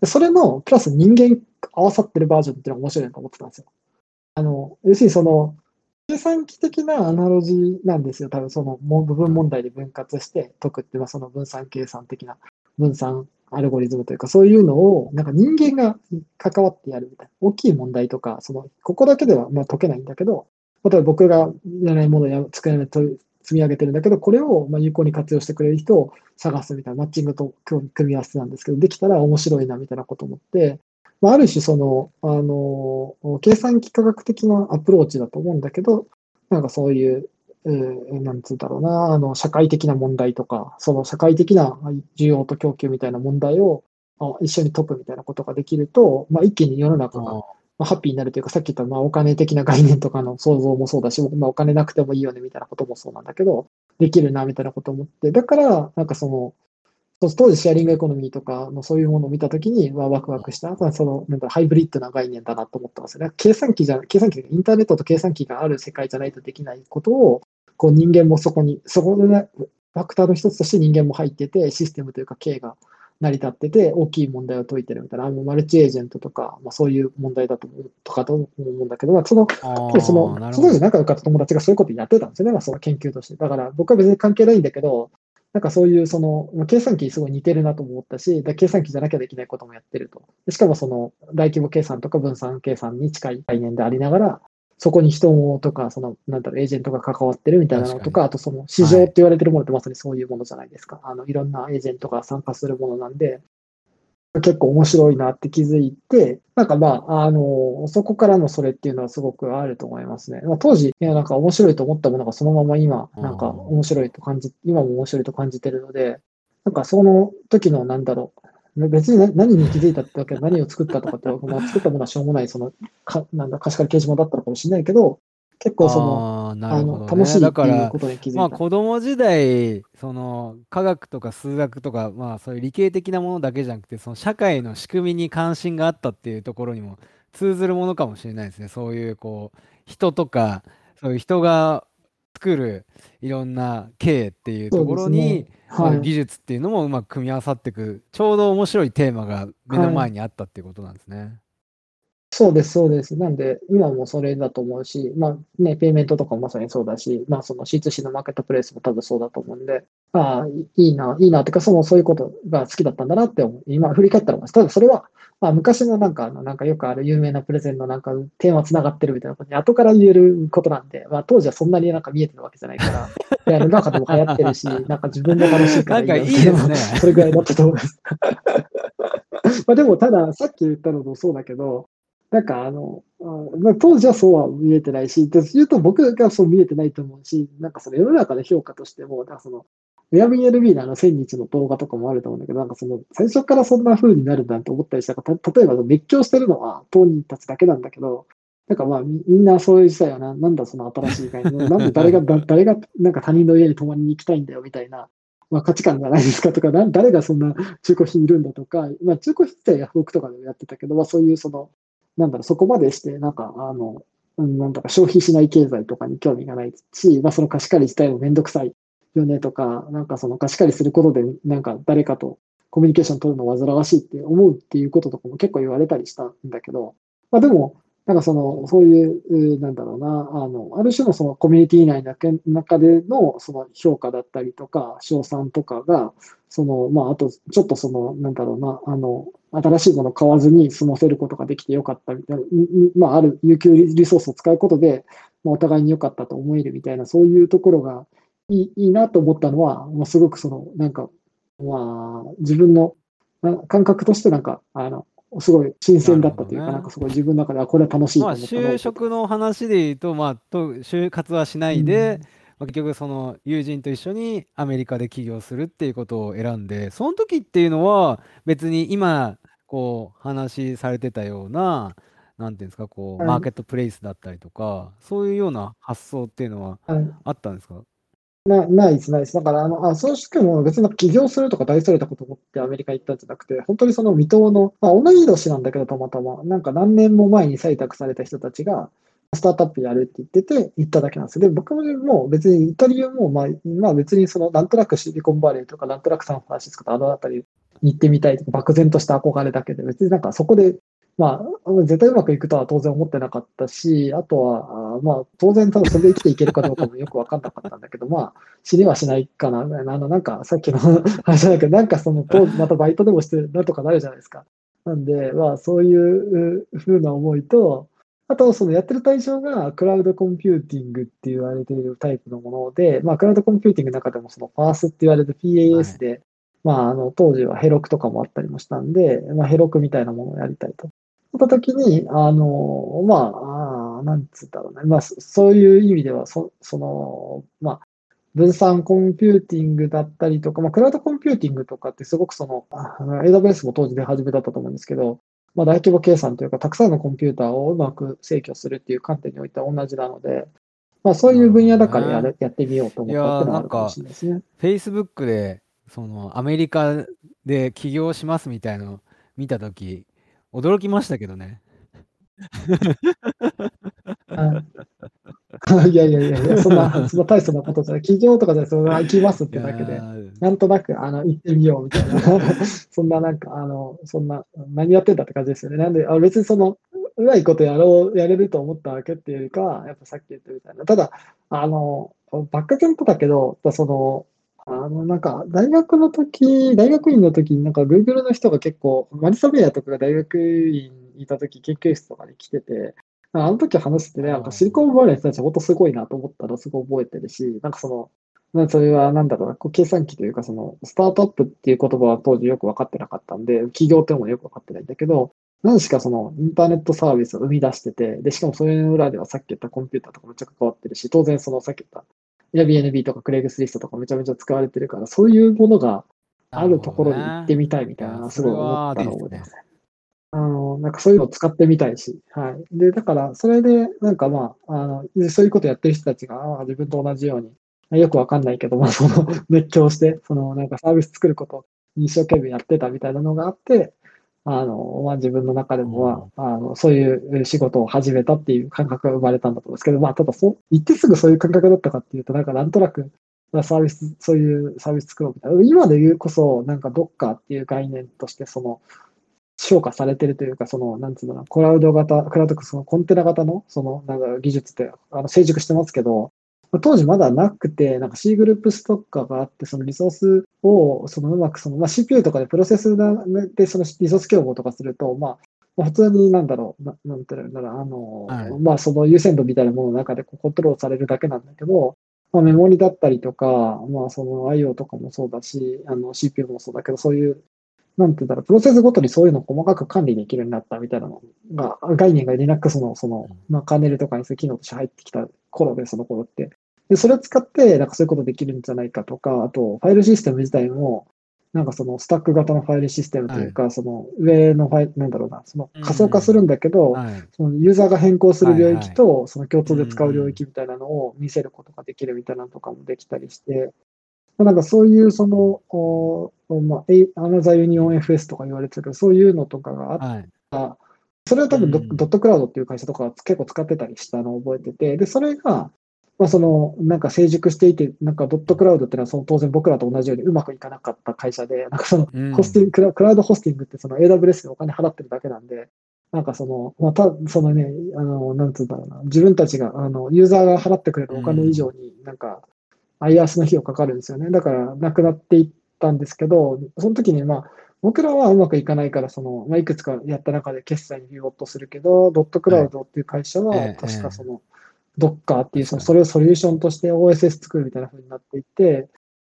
でそれのプラス人間合わさってるバージョンっていうのが面白いなと思ってたんですよ。あの、要するにその、計算機的なアナロジーなんですよ。多分その部分問題で分割して解くっていうのはその分散計算的な分散アルゴリズムというか、そういうのを、なんか人間が関わってやるみたいな。大きい問題とか、その、ここだけではまあ解けないんだけど、例えば僕がやらないものや作らないと積み上げてるんだけど、これをまあ有効に活用してくれる人を探すみたいな、マッチングと組み合わせなんですけど、できたら面白いなみたいなこと思って、まあ、ある種その、あの、計算機科学的なアプローチだと思うんだけど、なんかそういう、えー、なんつうんだろうな、あの、社会的な問題とか、その社会的な需要と供給みたいな問題を一緒に解くみたいなことができると、まあ、一気に世の中がまあ、ハッピーになるというか、さっき言ったまあお金的な概念とかの想像もそうだし、まあ、お金なくてもいいよねみたいなこともそうなんだけど、できるなみたいなことを思って、だから、なんかその、当時シェアリングエコノミーとかのそういうものを見たときに、まあ、ワクワクした、そのなんかハイブリッドな概念だなと思ったんですよね。計算機じゃ、計算機、インターネットと計算機がある世界じゃないとできないことを、こう人間もそこに、そこで、ね、ファクターの一つとして人間も入ってて、システムというか、経が成り立ってて、大きい問題を解いてるみたいな、あのマルチエージェントとか、まあ、そういう問題だと思うとかと思うんだけど、まあ、その、その、その時仲良かった友達がそういうことやってたんですよね、まあ、その研究として。だから僕は別に関係ないんだけど、なんかそういうその、計算機すごい似てるなと思ったし、計算機じゃなきゃできないこともやってると。しかもその大規模計算とか分散計算に近い概念でありながら、そこに人とか、その、なんだろう、エージェントが関わってるみたいなのとか、あとその市場って言われてるものってまさにそういうものじゃないですか。はい、あの、いろんなエージェントが参加するものなんで、結構面白いなって気づいて、なんかまあ、あの、そこからのそれっていうのはすごくあると思いますね。まあ、当時、いや、なんか面白いと思ったものがそのまま今、なんか面白いと感じ、今も面白いと感じてるので、なんかその時のなんだろう、別に何に気づいたってわけで何を作ったとかって、まあ、作ったものはしょうもない、その、かなんだ、貸し借り掲示板だったのかもしれないけど、結構その、あ、ね、の楽しいっていうことに気づいた。まあ子供時代、その科学とか数学とか、まあそういう理系的なものだけじゃなくて、その社会の仕組みに関心があったっていうところにも通ずるものかもしれないですね。そういうこう、人とか、そういう人が作るいろんな経っていうところに、ねはい、技術っていうのもうまく組み合わさっていく、ちょうど面白いテーマが目の前にあったっていうことなんですね。はいそうです、そうです。なんで、今もそれだと思うし、まあね、ペイメントとかもまさにそうだし、まあその C2C のマーケットプレイスも多分そうだと思うんで、ああ、いいな、いいな、ってか、その、そういうことが好きだったんだなって思う。今振り返ったらます。ただそれは、まあ昔のなんか、なんかよくある有名なプレゼンのなんかテーマ繋がってるみたいなことに後から言えることなんで、まあ当時はそんなになんか見えてるわけじゃないから、いや、中でも流行ってるし、なんか自分も楽しいからいいなんかいいですね。それぐらいだったと思います。まあでも、ただ、さっき言ったのもそうだけど、なんかあの、まあ、当時はそうは見えてないし、で言うと僕がそう見えてないと思うし、なんかその世の中の評価としても、なんかその、Airbnb のあの1000日の動画とかもあると思うんだけど、なんかその、最初からそんな風になるんだと思ったりしたから、例えば熱狂してるのは当人たちだけなんだけど、なんかまあみんなそういう時代はな、なんだその新しい概念、なんで誰が、誰がなんか他人の家に泊まりに行きたいんだよみたいな、まあ価値観じゃないですかとか、誰がそんな中古品いるんだとか、まあ中古品ってヤフオクとかでもやってたけど、まあそういうその、なんだろう、そこまでして、なんか、あの、なんだか消費しない経済とかに興味がないし、まあ、その貸し借り自体もめんどくさいよねとか、なんかその貸し借りすることで、なんか誰かとコミュニケーション取るの煩わしいって思うっていうこととかも結構言われたりしたんだけど、まあでも、なんかその、そういう、なんだろうな、あの、ある種のそのコミュニティ内の中でのその評価だったりとか、賞賛とかが、その、まあ、あと、ちょっとその、なんだろうな、あの、新しいものを買わずに済ませることができてよかったみたいな、まあ、ある有給リソースを使うことで、まあ、お互いに良かったと思えるみたいな、そういうところがいいいいなと思ったのは、まあ、すごくその、なんか、まあ、自分の感覚としてなんか、あの、すごい新鮮だったというか、な、ね,、んかすごい自分の中ではこれは楽しいと思ったまあ、就職の話で言うと、まあ、と就活はしないで、うん。まあ、結局その友人と一緒にアメリカで起業するっていうことを選んでその時っていうのは別に今こう話されてたようななんていうんですかこうマーケットプレイスだったりとかそういうような発想っていうのはあったんですか、なないです、ないです。だから、あの、あそうしても別に起業するとか大それたこと思ってアメリカ行ったんじゃなくて、本当にその未踏の、まあ、同い年なんだけど、たまたま、なんか何年も前に採択された人たちが、スタートアップやるって言ってて、行っただけなんですよ。で、僕も別にイタリアも、まあ、まあ別にその、なんとなくシリコンバレーとか、なんとなくサンフランシスコとあのあたりに行ってみたいとか、漠然とした憧れだけで、別になんかそこで、まあ、絶対うまくいくとは当然思ってなかったし、あとは、まあ、当然、ただそれで生きていけるかどうかもよくわかんなかったんだけど、まあ、死にはしないかな、あの、なんか、さっきの 話だけど、なんかその、またバイトでもして、なんとかなるじゃないですか。なんで、まあ、そういうふうな思いと、あと、そのやってる対象がクラウドコンピューティングって言われているタイプのもので、まあ、クラウドコンピューティングの中でもその PaaS って言われる PaaS で、まあ、あの、当時は Heroku とかもあったりもしたんで、まあ、 Heroku みたいなものをやりたいと。った時に、あの、まあ、あなんつったろうね。まあ、そういう意味では、そその、まあ、分散コンピューティングだったりとか、まあ、クラウドコンピューティングとかってすごくその、AWS も当時で始めだったと思うんですけど、まあ、大規模計算というか、たくさんのコンピューターをうまく制御するっていう観点においては同じなので、まあ、そういう分野だからや,、ね、やってみようと思ったってのはあるかもしれないですね。Facebook で、その、アメリカで起業しますみたいなのを見たとき、驚きましたけどね。いやいやいやいや、そんな、そんな大層なことじゃない。企業とかじゃその行きますってだけで、なんとなく、あの、行ってみようみたいな。そんななんか、あの、そんな、何やってんだって感じですよね。なんで、あ別にその、うまいことやろう、やれると思ったわけっていうよりかは、やっぱさっき言ったみたいな。ただ、あの、バックテンポだけど、その、あの、なんか、大学の時、大学院の時になんか Google の人が結構、マリサベアとかが大学院にいた時、研究室とかに来てて、あの時話してね、なんかシリコンバレーの人たち本当すごいなと思ったらすごい覚えてるし、なんかその、まあ、それはなんだろうな、こう計算機というか、その、スタートアップっていう言葉は当時よく分かってなかったんで、企業っていうのもよく分かってないんだけど、何しかそのインターネットサービスを生み出してて、で、しかもそれの裏ではさっき言ったコンピューターとかめっちゃ関わってるし、当然そのさっき言った Airbnb とかクレイグスリストとかめちゃめちゃ使われてるから、そういうものがあるところに行ってみたいみたいな、すごい思ったのを覚えてますね。あの、なんかそういうのを使ってみたいし、はい。で、だから、それで、なんかまあ、あの、そういうことやってる人たちが、あ自分と同じように、よくわかんないけど、まあ、その、熱狂して、その、なんかサービス作ることに一生懸命やってたみたいなのがあって、あの、まあ、自分の中でもは、あの、そういう仕事を始めたっていう感覚が生まれたんだと思うんですけど、まあ、ただそう、言ってすぐそういう感覚だったかっていうと、なんかなんとなく、サービス、そういうサービス作ろうみたいな。今で言うこそ、なんかどっかっていう概念として、その、評価されてるというか、その、なんつうのかクラウド型、クラウド、そのコンテナ型の、その、なんか技術って、あの、成熟してますけど、当時まだなくて、なんか C グループストッカーがあって、そのリソースを、そのうまくその、まあ、CPU とかでプロセスでそのリソース競合とかすると、まあ、普通になんだろう、ななんていうんだろう、あの、はい、まあ、その優先度みたいなものの中でコントロールされるだけなんだけど、まあ、メモリだったりとか、まあ、その IO とかもそうだし、あの CPU もそうだけど、そういうなんて言うんだろう、プロセスごとにそういうのを細かく管理できるようになったみたいなのが、概念が Linux のその、まあ、カーネルとかにそういう機能として入ってきた頃で、その頃って。で、それを使って、なんかそういうことできるんじゃないかとか、あと、ファイルシステム自体も、なんかそのスタック型のファイルシステムというか、はい、その上のファイル、なんだろうな、その仮想化するんだけど、はい、そのユーザーが変更する領域と、その共通で使う領域みたいなのを見せることができるみたいなのとかもできたりして、なんかそういうその、まあ、アナザーユニオン FS とか言われてるけど、そういうのとかがあった、はい、それは多分ド,、ットクラウドっていう会社とか結構使ってたりしたのを覚えてて、で、それが、まあ、その、なんか成熟していて、なんかドットクラウドっていうのはその当然僕らと同じようにうまくいかなかった会社で、なんかそのホスティング、うん、クラウドホスティングってその AWS にお金払ってるだけなんで、なんかその、また、そのね、あの、なんつうんだろうな、自分たちが、あの、ユーザーが払ってくれるお金以上に、なんか、IRS の費用かかるんですよね。だから、なくなっていったんですけど、その時に、まあ、僕らはうまくいかないから、その、まあ、いくつかやった中で決済に利用とするけど、ドットクラウドっていう会社は、確かその、ドッカーっていう、その、それをソリューションとして OSS 作るみたいな風になっていて、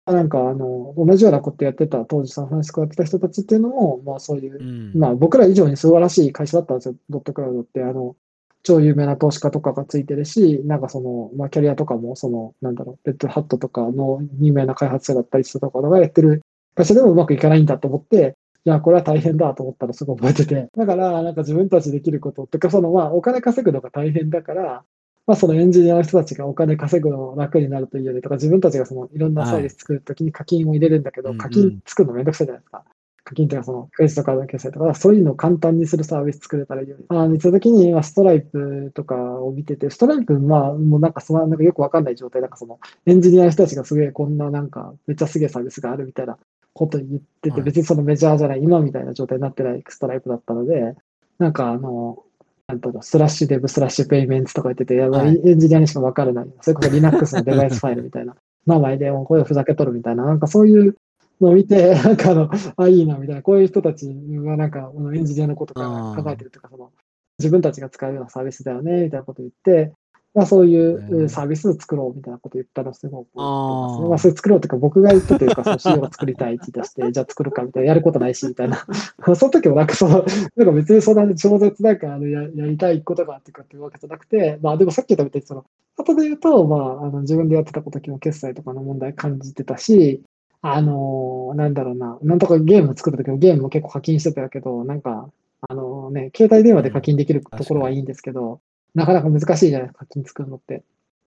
なんか、あの、同じようなことやってた、当時サンフランシスコやってた人たちっていうのも、まあそういう、うん、まあ僕ら以上に素晴らしい会社だったんですよ、ドットクラウドって。あの、超有名な投資家とかがついてるし、なんかその、まあ、キャリアとかも、その、なんだろう、レッドハットとかの有名な開発者だったりしたとかがやってる会社でもうまくいかないんだと思って、いや、これは大変だと思ったらすごい覚えてて。だから、なんか自分たちできることってか、その、まあ、お金稼ぐのが大変だから、まあ、そのエンジニアの人たちがお金稼ぐの楽になるというよりとか、自分たちがそのいろんなサービス作るときに課金を入れるんだけど、はい、課金作るのめんどくさいじゃないですか。課金とかそのクレジットカードの決済とか、そういうのを簡単にするサービス作れたらいいよね。あ見たときに、ストライプとかを見てて、ストライプ、まあ、もうなんかその、なんかよくわかんない状態、なんかその、エンジニアの人たちがすげえこんななんか、めっちゃすげえサービスがあるみたいなこと言ってて、別にそのメジャーじゃない、今みたいな状態になってないストライプだったので、なんかあの、なんとスラッシュデブスラッシュペイメントとか言ってて、やばい、エンジニアにしかわからない。それこそ Linux のデバイスファイルみたいな。名前でもうこれをふざけとるみたいな、なんかそういうのを見て、なんかあの、あ、いいな、みたいな、こういう人たちがなんか、エンジニアのことから考えてるとか、その、自分たちが使うようなサービスだよね、みたいなことを言って、まあそういへうーサービスを作ろうみたいなことを言ったのすごくてますね。あーまあそれ作ろうというか僕が言ったというか、その CEO が作りたいって言い出して、じゃあ作るかみたいな、やることないし、みたいな。その時もなんかその、なんか別にそんな超絶なんかあのややりたいことがあってかっていうわけじゃなくて、まあでもさっき言ったみたいにその、後で言うと、まあ、あの自分でやってた時も決済とかの問題感じてたし、あのーなんだろうな、なんとかゲーム作った時もゲームも結構課金してたけど、なんか、あのね、携帯電話で課金できるところはいいんですけど、なかなか難しいじゃないですか、課金作るのって。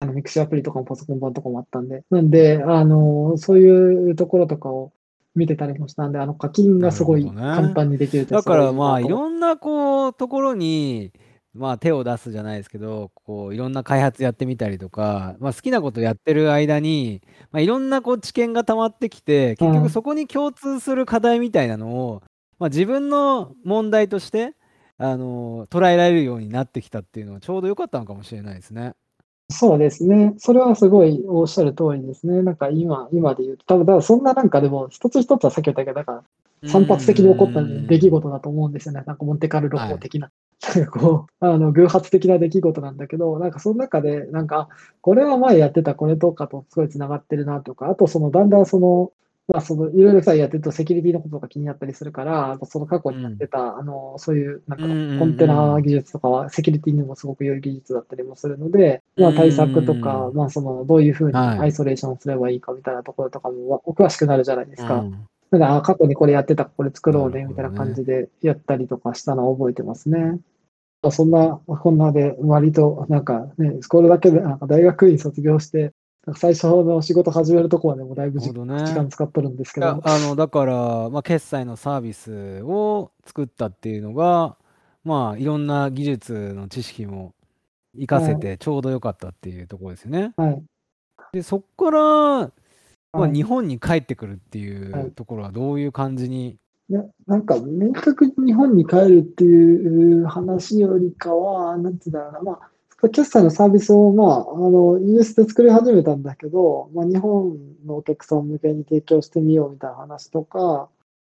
あの、ミクシーアプリとかもパソコン版とかもあったんで。なんで、あのーそういうところとかを見てたりもしたんで、あの課金がすごい簡単にできるってだからまあいんろんなこうところにまあ手を出すじゃないですけどこういろんな開発やってみたりとか、まあ、好きなことやってる間に、まあ、いろんなこう知見が溜まってきて結うん局そこに共通する課題みたいなのを、まあ、自分の問題としてあの捉えられるようになってきたっていうのはちょうど良かったのかもしれないですね。そうですね。それはすごいおっしゃる通りですね。なんか今、今で言うと、多分、だそんななんかでも、一つ一つはさっき言ったけど、だから散発的に起こった出来事だと思うんですよね。なんかモンテカルロ法的な、なんかこう、あの、偶発的な出来事なんだけど、なんかその中で、なんか、これは前やってたこれとかとすごい繋がってるなとか、あとその、だんだんその、まあ、その、いろいろさ、やってるとセキュリティのことが気になったりするから、その過去にやってた、あの、そういう、なんかうんうんうん、コンテナ技術とかは、セキュリティにもすごく良い技術だったりもするので、まあ、対策とうん。か、まあ、その、どういうふうにはい。アイソレーションすればいいかみたいなところとかも、お詳しくなるじゃないですか。うん。だから、あ過去にこれやってた、これ作ろうね、みたいな感じでやったりとかしたのを覚えてますね。そんな、こんなで、割と、なんかね、これだけで、なんか大学院卒業して、なんか最初の仕事始めるとこまでもだいぶ時間使っとるんですけど、あのだから、まあ、決済のサービスを作ったっていうのが、まあ、いろんな技術の知識も活かせてちょうど良かったっていうところですよね。はい。でそこから、まあ、はい。日本に帰ってくるっていはい。うところはどういう感じに、なんか、明確に日本に帰るっていう話よりかは、なんていうんだろうな、まあ、決済のサービスを、まあ、あの、US で作り始めたんだけど、まあ、日本のお客さん向けに提供してみようみたいな話とか、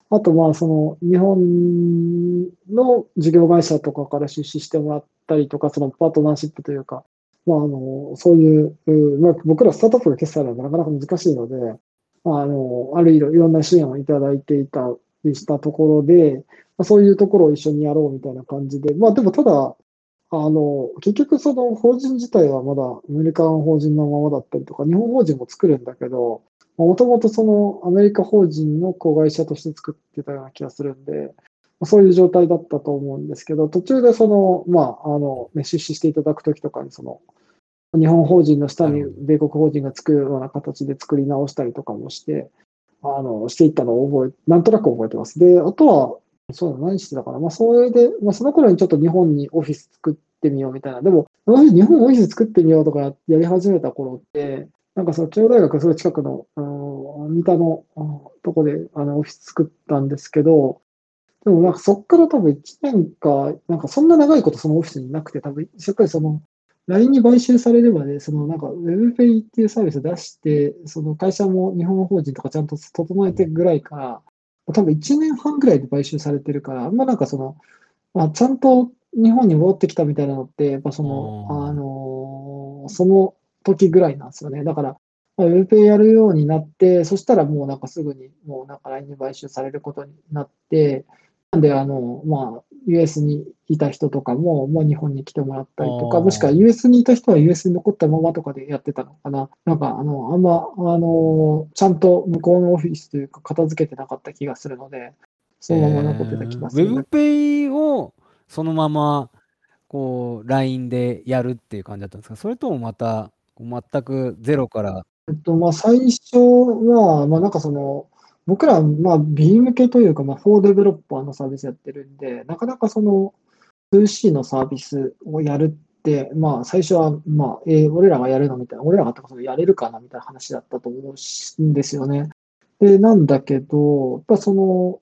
あと、まあ、その、日本の事業会社とかから出資してもらったりとか、そのパートナーシップというか、まあ、あの、そういう、うまあ、僕らスタートアップが決済なのなかなか難しいので、まああの、あるいろいろんな支援をいただいていたりしたところで、まあ、そういうところを一緒にやろうみたいな感じで、まあでもただ、あの、結局その法人自体はまだアメリカの法人のままだったりとか、日本法人も作るんだけど、もともとそのアメリカ法人の子会社として作ってたような気がするんで、そういう状態だったと思うんですけど、途中でその、まあ、あの、ね、出資していただくときとかに、その、日本法人の下に米国法人がつくような形で作り直したりとかもして、あの、していったのを覚え、なんとなく覚えてます。で、あとは、そうだ、何してたかな。まあ、それで、まあ、その頃にちょっと日本にオフィス作ってみようみたいな。でも、日本オフィス作ってみようとかやり始めた頃って、なんかその、京大学すごい近くの、あの、三田のあのとこで、あの、オフィス作ったんですけど、でもなんかそっから多分1年か、なんかそんな長いことそのオフィスになくて、多分、しっかりその、LINE に買収されればね、そのなんか WebPay っていうサービス出して、その会社も日本法人とかちゃんと整えてぐらいから、多分1年半ぐらいで買収されてるから、あんまなんかその、まあ、ちゃんと日本に戻ってきたみたいなのって、やっぱその、あのーその時ぐらいなんですよね。だから、まあ、WebPay やるようになって、そしたらもうなんかすぐに、もうなんか LINE に買収されることになって、なんで、あの、まあ、US にいた人とかも、まあ、日本に来てもらったりとか、もしくは US にいた人は US に残ったままとかでやってたのかな。なんか、あの、あんま、あの、ちゃんと向こうのオフィスというか、片付けてなかった気がするので、そのまま残ってた気がする、ね。WebPay をそのままこう LINE でやるっていう感じだったんですか？それともまた全くゼロから？えっと、まあ、最初は、まあ、なんかその、僕ら、まあ、B 向けというか、まあ、4デベロッパーのサービスやってるんで、なかなかその、2C のサービスをやるって、まあ、最初は、まあ、えー俺らがやるのみたいな、俺らがとかやれるかなみたいな話だったと思うんですよね。で、なんだけど、やっぱその、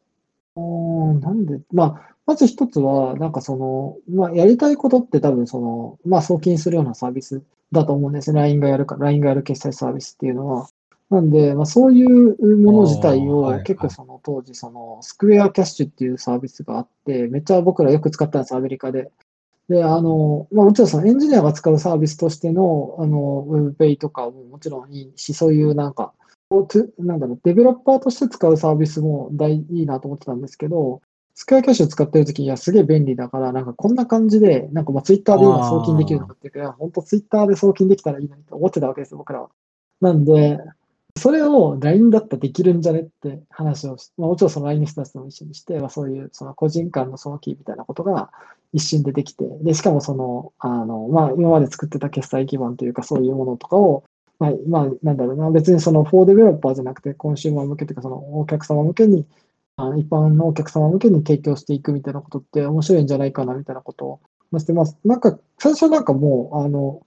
うんなんで、まあ、まず一つは、なんかその、まあ、やりたいことって多分その、まあ、送金するようなサービスだと思うんですね。LINE がやるか、LINE がやる決済サービスっていうのは。なんで、まあ、そういうもの自体をはい結構その当時、そのスクエアキャッシュっていうサービスがあって、めっちゃ僕らよく使ったんです、アメリカで。で、あの、まあ、もちろんそのエンジニアが使うサービスとしての、あの、WebPay とかももちろんいいし、そういうなんか、なんだろう、デベロッパーとして使うサービスも大いいなと思ってたんですけど、スクエアキャッシュ使ってるときに、いや、すげえ便利だから、なんかこんな感じで、なんかまあツイッターで今送金できるのかっていうか、本当ツイッターで送金できたらいいのにと思ってたわけですよ、僕らは。なんで、それを LINE だったらできるんじゃねって話をしまあ、もちろんその LINE の人たちも一緒にして、まあ、そういうその個人間の送金みたいなことが一瞬でできて、で、しかもその、あの、まあ、今まで作ってた決済基盤というかそういうものとかを、まあ、まあ、なんだろうな、別にその4デベロッパーじゃなくて、コンシューマー向けというか、そのお客様向けに、あの一般のお客様向けに提供していくみたいなことって面白いんじゃないかなみたいなことをましてます。なんか、最初なんかもう、あの、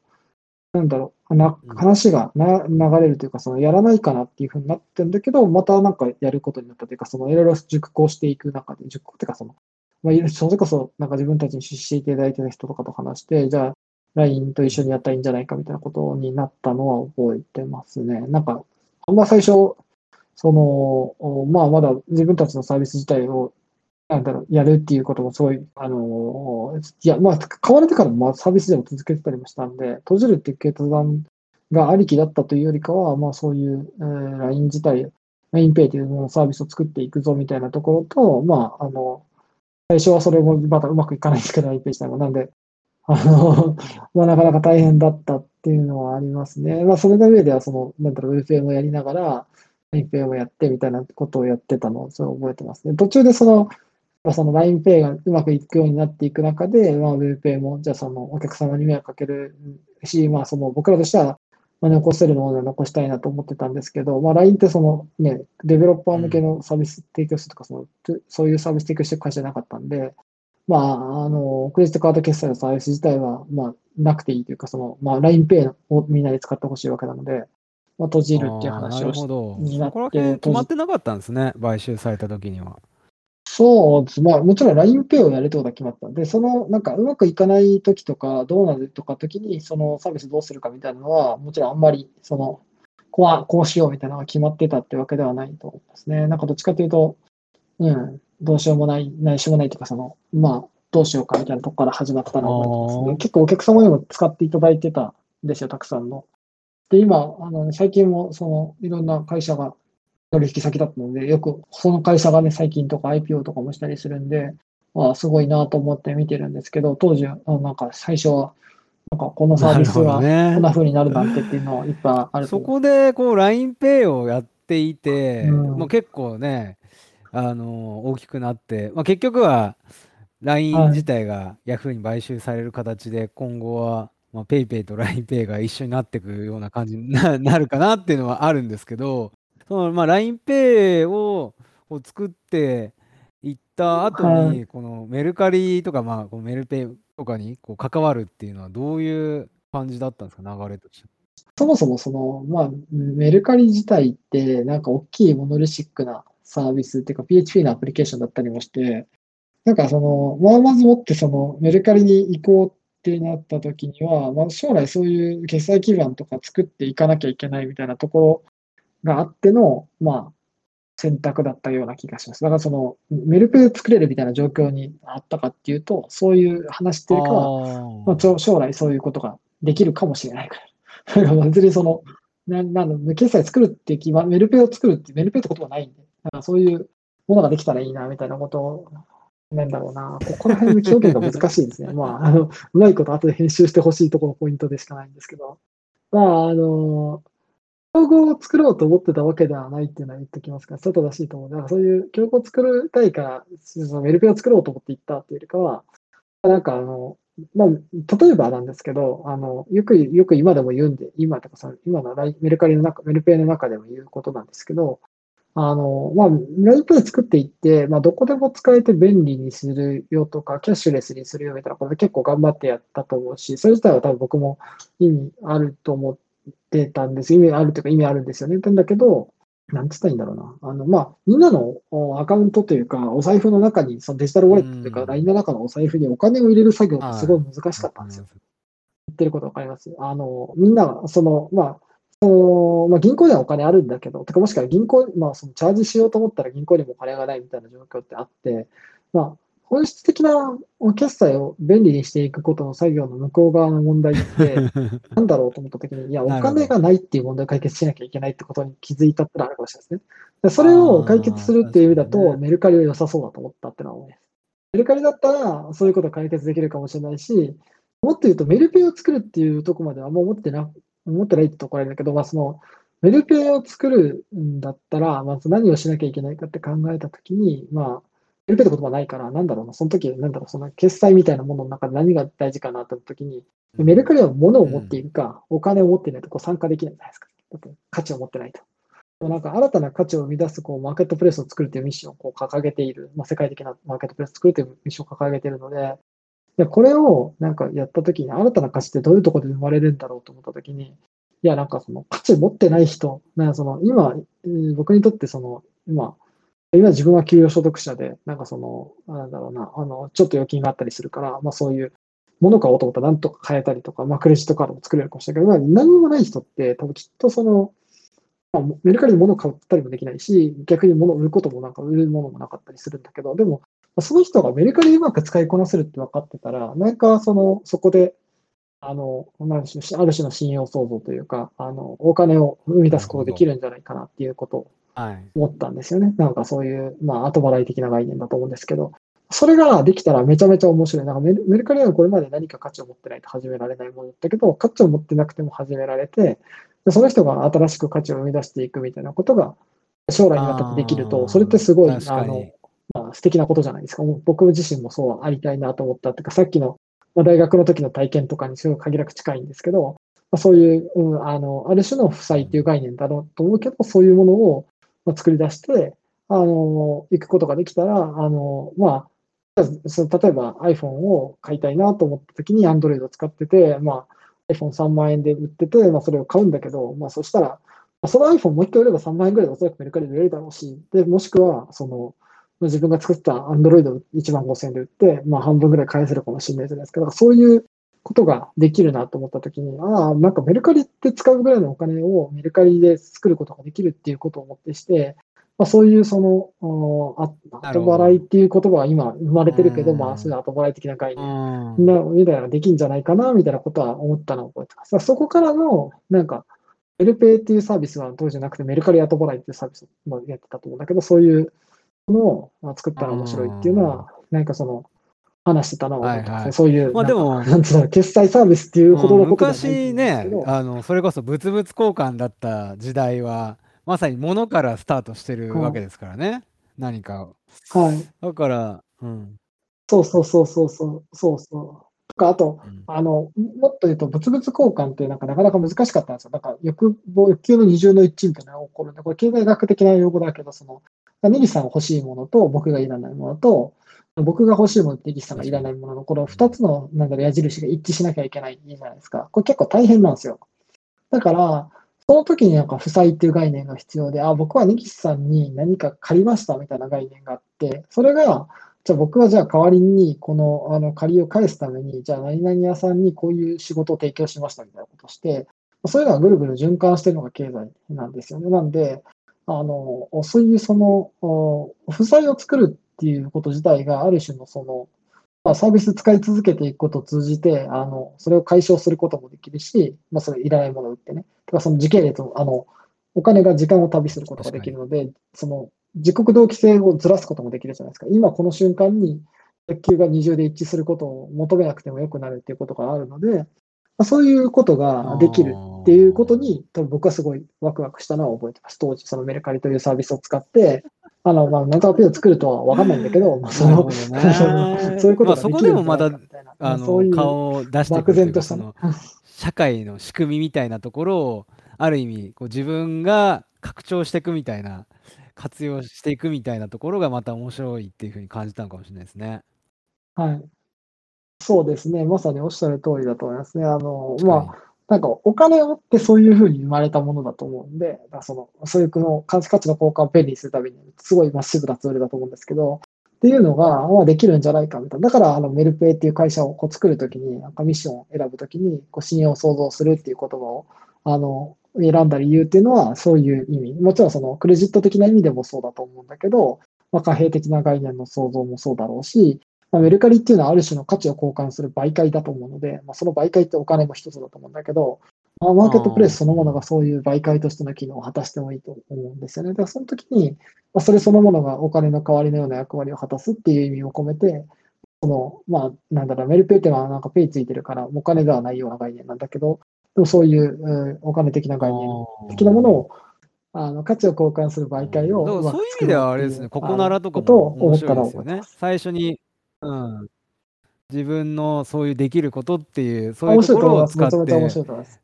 なんだろう、な話がな流れるというか、そのやらないかなっていうふうになってるんだけど、またなんかやることになったというか、そのいろいろ熟考していく中で、熟考っていうか、その、まあ、それこそなんか自分たちに出資していただいてた人とかと話して、じゃあ、LINE と一緒にやったらいいんじゃないかみたいなことになったのは覚えてますね。なんか、あんま最初、その、まあまだ自分たちのサービス自体をなんだろう、やるっていうこともすごい、あのいや、まあ、買われてからもサービスでも続けてたりもしたんで、閉じるっていう決断がありきだったというよりかは、まあそういう、えー、LINE 自体、LINEPay というのサービスを作っていくぞみたいなところと、まあ、あの、最初はそれもまだうまくいかないんですけど、LINEPay 自体も。なんで、あの、まあなかなか大変だったっていうのはありますね。まあそれの上では、その、なんだろう、ウェブペイもやりながら、LINEPay もやってみたいなことをやってたのを、それ覚えてますね。途中でその、その LINEPay がうまくいくようになっていく中で、まあ、WebPay も、じゃあそのお客様に迷惑かけるし、まあ、その僕らとしては、まあ、残せるものは残したいなと思ってたんですけど、まあ、LINE ってそのね、デベロッパー向けのサービス提供するとか、その、そういうサービス提供してる会社じゃなかったんで、まあ、あの、クレジットカード決済のサービス自体は、まあ、なくていいというか、その、まあ、LINEPay をみんなで使ってほしいわけなので、まあ、閉じるっていう話をしになって。これは止まってなかったんですね、買収された時には。そうです。まあ、もちろん LINEPay をやるってことは決まったんで、その、なんか、うまくいかない時とか、どうなるとか時に、そのサービスどうするかみたいなのは、もちろんあんまり、その、こうこうしようみたいなのが決まってたってわけではないと思いますね。なんかどっちかというと、うん、どうしようもない、ないしょもないというか、その、まあ、どうしようかみたいなとこから始まったのを覚えてますね。結構お客様にも使っていただいてたんですよ、たくさんの。で、今、あの、最近も、その、いろんな会社が取引先だったので、よくその会社がね、最近とか IPO とかもしたりするんで、まあ、すごいなと思って見てるんですけど、当時、なんか最初は、なんかこのサービスがこんな風になるなんてっていうのはいっぱいある、ね、そこでこう LINEPay をやっていて、うん、もう結構ね、あの大きくなって、まあ、結局は LINE 自体が Yahoo に買収される形で、今後は、まあ、PayPay と LINEPay が一緒になっていくような感じになるかなっていうのはあるんですけど、そのまあ LINEPay をを作っていった後に、はい、このメルカリとか、まあ、このメルペイとかにこう関わるっていうのはどういう感じだったんですか、流れとして。そもそもその、まあ、メルカリ自体って、なんか大きいモノリシックなサービスっていうか、PHP のアプリケーションだったりもして、なんかその、まあ、まずもってそのメルカリに行こうってなった時には、まあ、将来そういう決済基盤とか作っていかなきゃいけないみたいなところがあっての、まあ、選択だったような気がします。だからその、メルペで作れるみたいな状況にあったかっていうと、そういう話っていうかは、まあ、将来そういうことができるかもしれないから。だから別にその、ななん決済作るって気は、メルペを作るって、メルペってことはないんで、だからそういうものができたらいいな、みたいなことを、なんだろうな、ここら辺の表現が難しいんですね。まあ、あの、うまいこと後で編集してほしいところのポイントでしかないんですけど、まあ、あの、競合を作ろうと思ってたわけではないっていうのは言っておきますが、それ正しいと思う。だからそういう競合を作りたいから、そのメルペを作ろうと思って行ったっていうよりかは、なんかあの、まあ、例えばなんですけど、あの、よく、よく今でも言うんで、今とかさ、今のメルカリの中、メルペイの中でも言うことなんですけど、あの、まあ、メルペイ作っていって、まあ、どこでも使えて便利にするよとか、キャッシュレスにするよみたいなことで結構頑張ってやったと思うし、それ自体は多分僕も意味あると思ってたんです。意味あるというか意味あるんですよね。なんだけど、なんつったらいいんだろうな。あの、まあ、みんなのアカウントというか、お財布の中に、そのデジタルウォレットというか、LINE の中のお財布にお金を入れる作業ってすごい難しかったんですよ。言ってることわかりますあの、みんなが、その、まあ、そのまあ、銀行にはお金あるんだけど、てかもしくは銀行、まあ、そのチャージしようと思ったら銀行にもお金がないみたいな状況ってあって、まあ、本質的な決済を便利にしていくことの作業の向こう側の問題って、なんだろうと思ったときに、いや、お金がないっていう問題を解決しなきゃいけないってことに気づいたってのはあるかもしれないですね。でそれを解決するっていう意味だと、メルカリは良さそうだと思ったってのは思います。メルカリだったら、そういうことを解決できるかもしれないし、もっと言うと、メルペイを作るっていうところまではあんま思ってな、思ってないってところあるんだけど、まあ、その、メルペイを作るんだったら、まず何をしなきゃいけないかって考えたときに、まあ、メルペイって言葉ないから、なんだろうな、その時、なんだろう、その決済みたいなものの中で何が大事かなってときに、メルカリは物を持っているか、お金を持っていないとこう参加できないじゃないですか。だって価値を持ってないと。なんか新たな価値を生み出すこうマーケットプレイスを作るというミッションをこう掲げている、まあ、世界的なマーケットプレイスを作るというミッションを掲げているので、でこれをなんかやったときに、新たな価値ってどういうところで生まれるんだろうと思ったときに、いや、なんかその価値を持ってない人、なその今、えー僕にとってその今、今自分は給与所得者で、なんかその、なんだろうな、あの、ちょっと預金があったりするから、まあそういう物を買おうと思ったらなんとか買えたりとか、まあクレジットカードも作れるかもしれないけど、まあ何もない人って多分きっとその、まあ、メルカリで物買ったりもできないし、逆に物を売ることもなんか売るものもなかったりするんだけど、でも、その人がメルカリでうまく使いこなせるって分かってたら、なんかその、そこで、あの、なんでしょうある種の信用創造というか、あの、お金を生み出すことができるんじゃないかなっていうことを。思ったんですよね。なんかそういう、まあ、後払い的な概念だと思うんですけど、それができたらめちゃめちゃ面白い。なんかメルメルカリはこれまで何か価値を持ってないと始められないものだったけど、価値を持ってなくても始められて、でその人が新しく価値を生み出していくみたいなことが将来にわたってできると、それってすごい、あの、まあ、素敵なことじゃないですか。僕自身もそうありたいなと思ったっていうか、さっきの、まあ、大学の時の体験とかにすごい限りなく近いんですけど、まあ、そういう、うん、あの、ある種の負債っていう概念だろうと思うけど、そういうものをまあ作り出して、あの、行くことができたら、あの、まあ、例えば iPhone を買いたいなと思った時に Android を使ってて、まあ、iPhone3 万円で売ってて、まあ、それを買うんだけど、まあ、そしたら、その iPhone もう一回売れば3万円ぐらいでおそらくメルカリで売れるだろうし、で、もしくは、その、自分が作った Android を1万5000円で売って、まあ、半分ぐらい返せるかもしれないじゃないですか。だからそういうことができるなと思ったときに、ああ、なんかメルカリって使うぐらいのお金をメルカリで作ることができるっていうことを思ってして、まあ、そういうその、ああ後払いっていう言葉は今生まれてるけど、うんまあ、そういう後払い的な概う念ん。なみたいなのができんじゃないかな、みたいなことは思ったのを覚えてます。そこからの、なんか、メルペイっていうサービスは当時じゃなくて、メルカリ後払いっていうサービスをまあやってたと思うんだけど、そういうのをまあ作ったら面白いっていうのは、なんかその、話してたの。はいはいそういう、まあでもなんつうの、決済サービスっていうほどのことうんですけねど、あのそれこそ物々交換だった時代はまさに物からスタートしてるわけですからね、何かをはい。だから、うんそうそうそうそうそう、そうそう。とか、あと、うんあの、もっと言うと、物々交換ってなんかなかなか難しかったんですよ。なんか欲望、欲求の二重の一致みたいなのが起こるんで、これ経済学的な用語だけど、その、ネギさんが欲しいものと僕がいらないものと、僕が欲しいものとネギさんがいらないものの、この二つの、なんだろう、矢印が一致しなきゃいけないじゃないですか。これ結構大変なんですよ。だから、その時になんか負債っていう概念が必要で、あ、僕はネギさんに何か借りましたみたいな概念があって、それが、じゃあ僕はじゃあ代わりにこのあの借りを返すために、じゃあ何々屋さんにこういう仕事を提供しましたみたいなことをして、そういうのがぐるぐる循環してるのが経済なんですよね。なんで、あの、そういうその、お負債を作るっていうこと自体がある種のその、まあ、サービス使い続けていくことを通じて、あの、それを解消することもできるし、まあ、それいらないものを売ってね。とか、その時系列を、あの、お金が時間を旅することができるので、その、自国同期性をずらすこともできるじゃないですか。今この瞬間に、欲求が二重で一致することを求めなくてもよくなるっていうことがあるので、まあ、そういうことができるっていうことに、多分僕はすごいワクワクしたのは覚えてます。当時、そのメルカリというサービスを使って、あの、まあ、なんとかペ作るとは分かんないんだけど、まあ、その そういうことそこでもまたかみたいな、あの顔を出してく漠然とした社会の仕組みみたいなところをある意味こう自分が拡張していくみたいな活用していくみたいなところがまた面白いっていうふうに感じたのかもしれないですね。はい。そうですね。まさにおっしゃる通りだと思いますね。あの、まあ、なんかお金をってそういうふうに生まれたものだと思うんで、だその、そういうこの価値価値の交換を便利にするために、すごいマッシブなツールだと思うんですけど、っていうのが、まあ、できるんじゃないかみたいな。だから、あの、メルペイっていう会社をこう作るときに、なんかミッションを選ぶときに、こう、信用を創造するっていう言葉を、あの、選んだ理由っていうのは、そういう意味。もちろん、その、クレジット的な意味でもそうだと思うんだけど、まあ、貨幣的な概念の創造もそうだろうし、まあ、メルカリっていうのはある種の価値を交換する媒介だと思うので、まあ、その媒介ってお金も一つだと思うんだけど、まあ、マーケットプレイスそのものがそういう媒介としての機能を果たしてもいいと思うんですよね。だからその時に、まあ、それそのものがお金の代わりのような役割を果たすっていう意味を込めて、その、まあ、なんだろう、メルペイっていうのはなんかペイついてるから、お金ではないような概念なんだけど、でもそういう、うん、お金的な概念的なものを、あの価値を交換する媒介をそういう意味ではあれですね、ここならとかも面白いですよね。最初に、うん、自分のそういうできることっていう、そういうところを使って、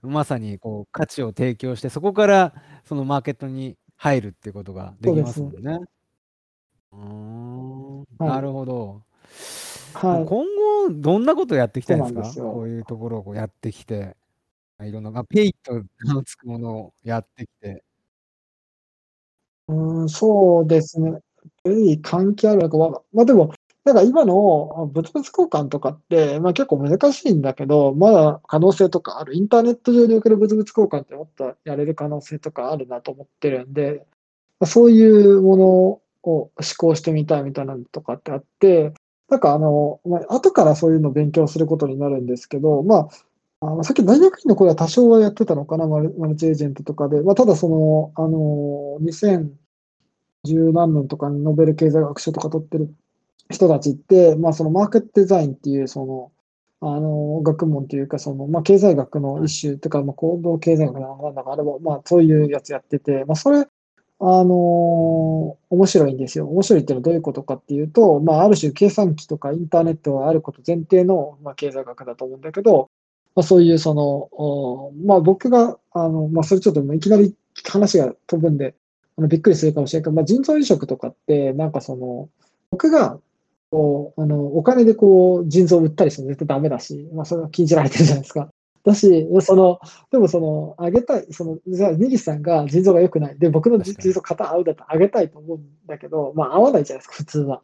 まさにこう価値を提供して、そこからそのマーケットに入るっていうことができますもんね。うん、なるほど。はい、今後、どんなことをやっていきたいんですかこういうところをやってきて、いろんな、まあ、ペイと名のつくものをやってきて。うん、そうですね。ペイ関係あるのかわまあ、でも、なんか今の物々交換とかって、まあ、結構難しいんだけど、まだ可能性とかある。インターネット上における物々交換ってもっとやれる可能性とかあるなと思ってるんで、そういうものを思考してみたいみたいなのとかってあって、なんかあの、まあ、後からそういうのを勉強することになるんですけど、まあ、あのさっき大学院の頃は多少はやってたのかな、マルチエージェントとかで。まあ、ただその、あの、2010何年とかにノベル経済学賞とか取ってる人たちって、まあ、そのマーケットデザインっていう、その、あの、学問というか、その、まあ、経済学の一種とか、まあ、行動経済学なんだかあれば、まあ、そういうやつやってて、まあ、それ、あの面白いんですよ。面白いっていうのはどういうことかっていうと、まあ、ある種計算機とかインターネットがあること前提の、まあ、経済学だと思うんだけど、まあ、そういうその、まあ、僕が、あの、まあ、それちょっといきなり話が飛ぶんで、あのびっくりするかもしれないけど、まあ、腎臓移植とかって、なんかその、僕がこう、あの、お金でこう、腎臓を売ったりしても絶対ダメだし、まあ、それは禁じられてるじゃないですか。だし、その、でもその、あげたい、その、じゃあ、ネギさんが腎臓が良くない。で、僕の腎臓型合うだとあげたいと思うんだけど、まあ、合わないじゃないですか、普通は。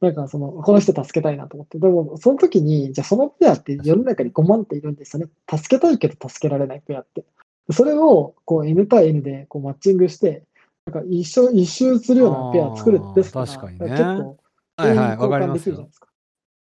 なんかその、この人助けたいなと思って。でも、その時に、じゃあそのペアって世の中に5万っているんですよね。助けたいけど助けられないペアって。それを、こう、N 対 N でこうマッチングして、なんか一緒、一周するようなペアを作るんですから、確かにね、結構、はいはい、わかります。っ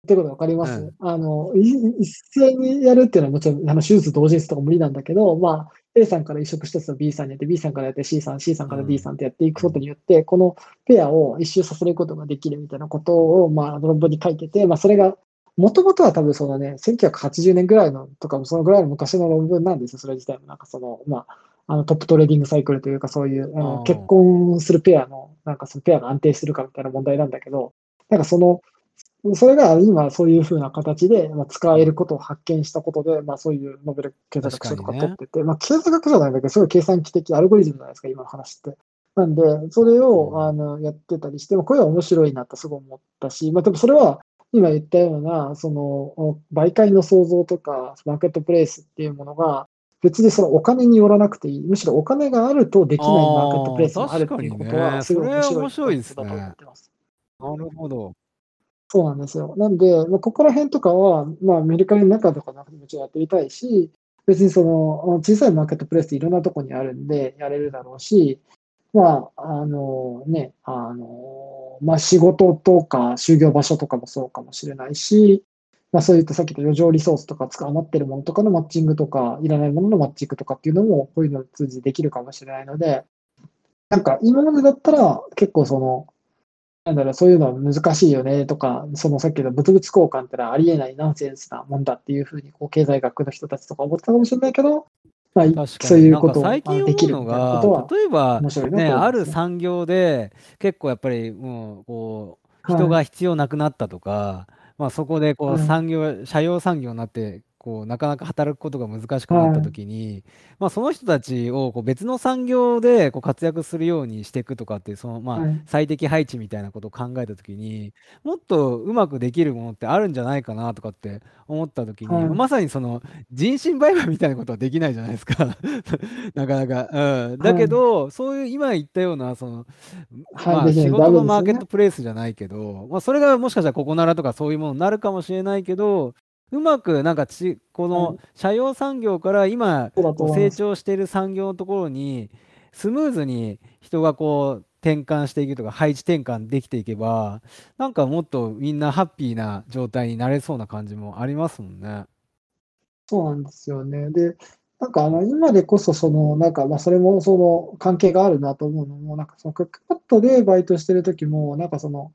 てことわかります、うん、あの、一斉にやるっていうのはもちろん、あの、手術同時とか無理なんだけど、まあ、A さんから移植したやつを B さんにやって、B さんからやって C さん、C さんから D さんってやっていくことによって、うん、このペアを一周させることができるみたいなことを、まあ、論文に書いてて、まあ、それが、もともとは多分そのね、1980年ぐらいのとかもそのぐらいの昔の論文なんですよ、それ自体も。なんかその、まあ、あの top trading cycle というか、そういうあの結婚するペアの、なんかそのペアが安定するかみたいな問題なんだけど、なんかその、それが今そういうふうな形で、まあ、使えることを発見したことで、まあ、そういうノーベル経済学賞とか取ってて、ね、まあ、経済学じゃないんだけど、すごい計算機的アルゴリズムじゃないですか、今の話って。なんで、それをあのやってたりして、これは面白いなとすごい思ったし、まあ、でもそれは今言ったような、その、媒介の創造とか、マーケットプレイスっていうものが、別にそのお金によらなくていい。むしろお金があるとできないマーケットプレイスもあるっていうことは、すごい面白いことだと思ってます。なるほど。そうなんですよ。なんで、まあ、ここら辺とかは、まあ、アメリカの中とかもちろんやってみたいし、別にその小さいマーケットプレイスっていろんなとこにあるんで、やれるだろうし、まあ、あのね、あの、まあ、仕事とか就業場所とかもそうかもしれないし、まあ、そういったさっきの余剰リソースとか使余ってるものとかのマッチングとか、いらないもののマッチングとかっていうのも、こういうのを通じてできるかもしれないので、なんか今までだったら結構その、なんだろう、そういうのは難しいよねとか、そのさっきの物々交換ってのはありえないナンセンスなもんだっていうふうに、こう、経済学の人たちとか思ってたかもしれないけど、まあ、そういうこと最近思うのが、例えば、ね、ある産業で、結構やっぱり、もう、こう、人が必要なくなったとか、はい、まあ、そこでこう産業、社用産業になってこうなかなか働くことが難しくなった時に、はい、まあ、その人たちをこう別の産業でこう活躍するようにしていくとかっていうそのまあ最適配置みたいなことを考えた時にもっとうまくできるものってあるんじゃないかなとかって思った時に、はい、まさにその人身売買みたいなことはできないじゃないですか。なかなか、うん、だけど、はい、そういう今言ったようなその、まあ、仕事のマーケットプレイスじゃないけど、まあ、それがもしかしたらここならとかそういうものになるかもしれないけどうまくなんかちこの社用産業から今成長している産業のところにスムーズに人がこう転換していくとか、配置転換できていけば、なんかもっとみんなハッピーな状態になれそうな感じもありますもんね。そうなんですよね。で、なんかあの今でこそその、なんかまあそれもその関係があるなと思うのも、なんかそのクックパッドでバイトしてる時も、なんかその、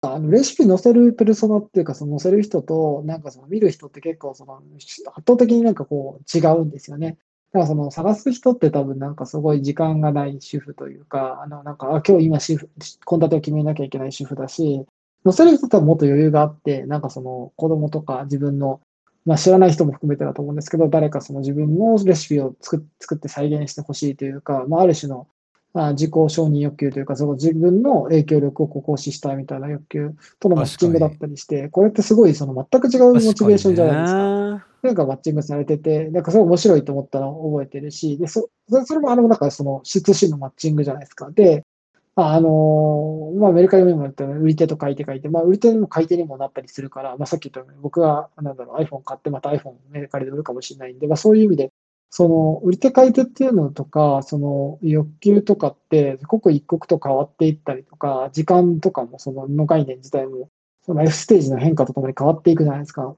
あのレシピ載せるペルソナっていうか、その載せる人と、なんかその見る人って結構その圧倒的になんかこう違うんですよね。だからその探す人って多分なんかすごい時間がない主婦というか、あのなんか、あ今日今主婦、献立を決めなきゃいけない主婦だし、載せる人とはもっと余裕があって、なんかその子供とか自分の、まあ知らない人も含めてだと思うんですけど、誰かその自分のレシピを作作って再現してほしいというか、まあある種のあ自己承認欲求というか、その自分の影響力を行使したいみたいな欲求とのマッチングだったりして、これってすごいその全く違うモチベーションじゃないですか。か。なんかマッチングされてて、なんかすごい面白いと思ったのを覚えてるし、で、そそそれもあの、なんかその質子のマッチングじゃないですか。で、ああのまあ、メルカリメモって売り手と買い手書いて、まあ、売り手にも買い手にもなったりするから、まあ、さっき言ったように、僕が、なんだろう、iPhone 買ってまた iPhone メルカリで売るかもしれないんで、まあ、そういう意味で、その、売り手買い手っていうのとか、その、欲求とかって、刻一刻と変わっていったりとか、時間とかも、その、の概念自体も、そのライフステージの変化とともに変わっていくじゃないですか。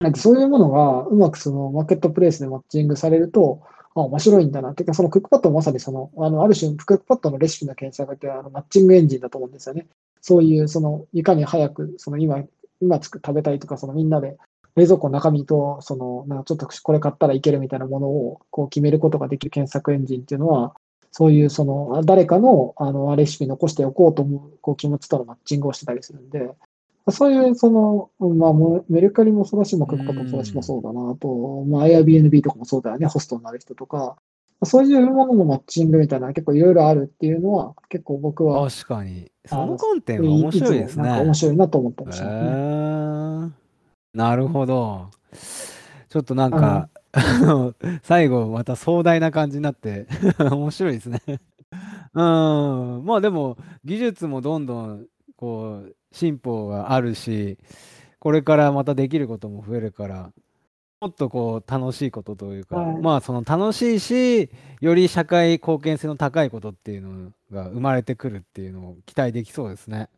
なんかそういうものがうまくそのマーケットプレイスでマッチングされると、あ、面白いんだな。てか、そのクックパッドもまさにその、あの、ある種、クックパッドのレシピの検索ってあのマッチングエンジンだと思うんですよね。そういう、その、いかに早く、その今、今つく食べたいとか、そのみんなで冷蔵庫の中身と、その、なんかちょっとこれ買ったらいけるみたいなものをこう決めることができる検索エンジンっていうのは、そういうその、あ誰かのあのレシピ残しておこうと思うこう気持ちとのマッチングをしてたりするんで、そういう、その、まあ、メルカリもそうだし、まあ、クックパッドもそうだしもそうだな、あと、まあ、Airbnb とかもそうだよね、ホストになる人とか、そういうもののマッチングみたいな結構いろいろあるっていうのは、結構僕は、確かに。その観点は面白いですね。なんか面白いなと思ったりへしますね。ーなるほど。ちょっとなんか、あの、最後また壮大な感じになって 面白いですね。うん。まあでも、技術もどんどん、こう、進歩があるし、これからまたできることも増えるから、もっとこう、楽しいことというか、はいまあその楽しいし、より社会貢献性の高いことっていうのが生まれてくるっていうのを期待できそうですね。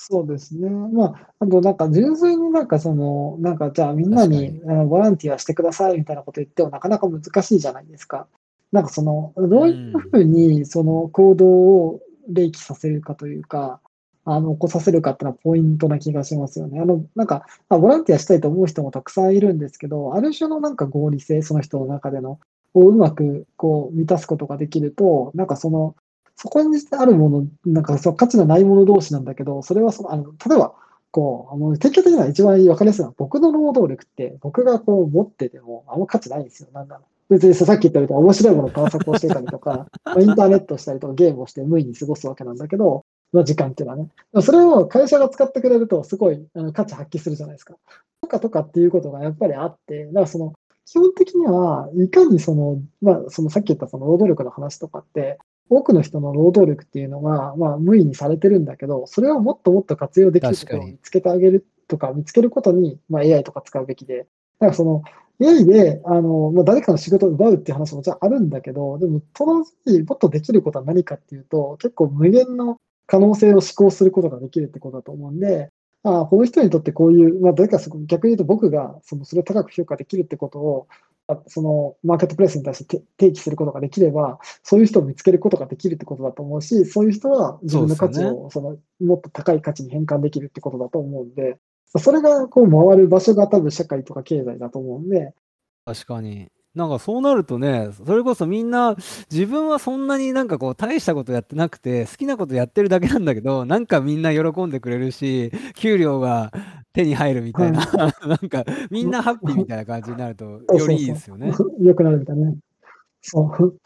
そうですね。まあ、あとなんか純粋になんかその、なんかじゃあみんなにあのボランティアしてくださいみたいなこと言ってもなかなか難しいじゃないですか。なんかその、どういうふうにその行動を例起させるかというか、あの、起こさせるかっていうのはポイントな気がしますよね。あの、なんか、まあ、ボランティアしたいと思う人もたくさんいるんですけど、ある種のなんか合理性、その人の中での、をうまくこう満たすことができると、なんかその、そこにあるもの、なんかそう価値のないもの同士なんだけど、それはその、あの、例えば、こう、あの、典型的な一番分かりやすいのは、僕の労働力って、僕がこう持ってても、あんま価値ないんですよ。なんだろう。別にさっき言ったように面白いもの観測をしてたりとか、ま あインターネットしたりとかゲームをして無意に過ごすわけなんだけど、の時間っていうのはね。それを会社が使ってくれると、すごいあの価値発揮するじゃないですか。とかとかっていうことがやっぱりあって、だからその、基本的には、いかにその、まあ、そのさっき言ったその労働力の話とかって、多くの人の労働力っていうのが、まあ、無意にされてるんだけど、それをもっともっと活用できるところを見つけてあげるとか、見つけることに、まあ、AI とか使うべきで、だからその、AI で、あの、まあ、誰かの仕事を奪うっていう話ももちろんあるんだけど、でも、と同時にもっとできることは何かっていうと、結構無限の可能性を思考することができるってことだと思うんで、ああこの人にとってこういう、まあ、誰かそこ逆に言うと僕がそのそれを高く評価できるってことを、あそのマーケットプレイスに対してて提起することができれば、そういう人を見つけることができるってことだと思うし、そういう人は自分の価値をそのもっと高い価値に変換できるってことだと思うんで、それがこう回る場所が多分社会とか経済だと思うんで、確かに。なんかそうなるとね、それこそみんな自分はそんなになんかこう大したことやってなくて好きなことやってるだけなんだけど、なんかみんな喜んでくれるし、給料が手に入るみたいな、なんかみんなハッピーみたいな感じになるとよりいいですよね。良くなるみたいなね。そう。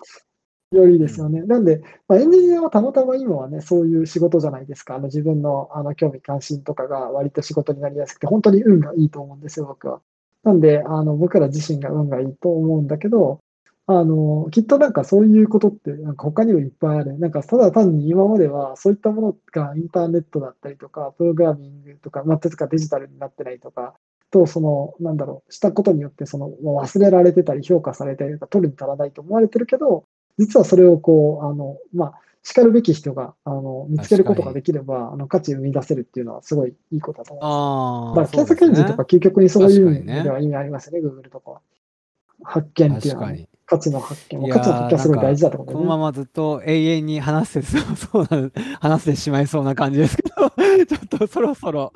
よりいいですよね。なんで、まあ、エンジニアはたまたま今はね、そういう仕事じゃないですか。あの自分のあの興味関心とかが割と仕事になりやすくて、本当に運がいいと思うんですよ、僕は。なんで、あの僕ら自身が運がいいと思うんだけど、あのきっとなんかそういうことってなんか他にもいっぱいある。なんかただ単に今まではそういったものがインターネットだったりとか、プログラミングとか、まあ、とかデジタルになってないとか、と、その、なんだろう、したことによって、その、忘れられてたり、評価されたりとか、取るに足らないと思われてるけど、実はそれをこう、あの、まあ、しかるべき人が、あの、見つけることができれば、あの、価値を生み出せるっていうのはすごいいいことだと思います。ああ、だから検索エンジンとか究極にそういう意味では意味ありますよね、Google とかは。発見っていうのはね。価値の発見。価値の発見はすごい大事だと思このまうんだよね。まずっと永遠に話してそうそうな話してしまいそうな感じですけど、ちょっとそろそろ。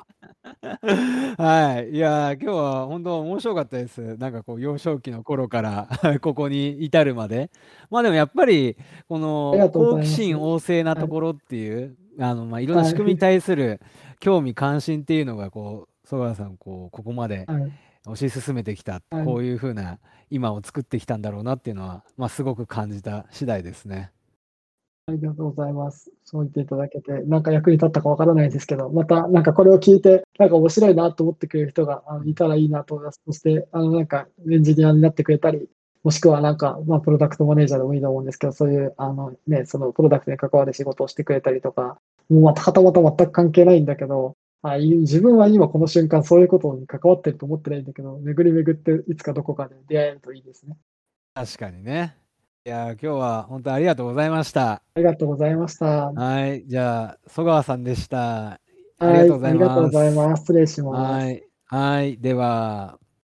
はい。いやー、今日は本当面白かったです。なんかこう、幼少期の頃から ここに至るまで。まあでもやっぱり、このありがとうござ好奇います心旺盛なところっていう、あの、まあいろんなはい仕組みに対する興味関心っていうのが、こう、曽我さん、こう、ここまではい。推し進めてきた、はいこういうふうな今を作ってきたんだろうなっていうのは、まあ、すごく感じた次第ですね。ありがとうございます。そう言っていただけて、なんか役に立ったかわからないですけど、またなんかこれを聞いて、なんか面白いなと思ってくれる人がいたらいいなと思います。そして、あのなんかエンジニアになってくれたり、もしくはなんか、まあ、プロダクトマネージャーでもいいと思うんですけど、そういう、あのね、そのプロダクトに関わる仕事をしてくれたりとか、もうまたはたまた全く関係ないんだけど、あ自分は今この瞬間そういうことに関わってると思ってないんだけど、巡り巡っていつかどこかで出会えるといいですね。確かにね。いやー、今日は本当ありがとうございました。ありがとうございました。はい。じゃあ、曽川さんでした。あはい、りがとうございありがとうございます。ます。失礼します。はい。はい。では。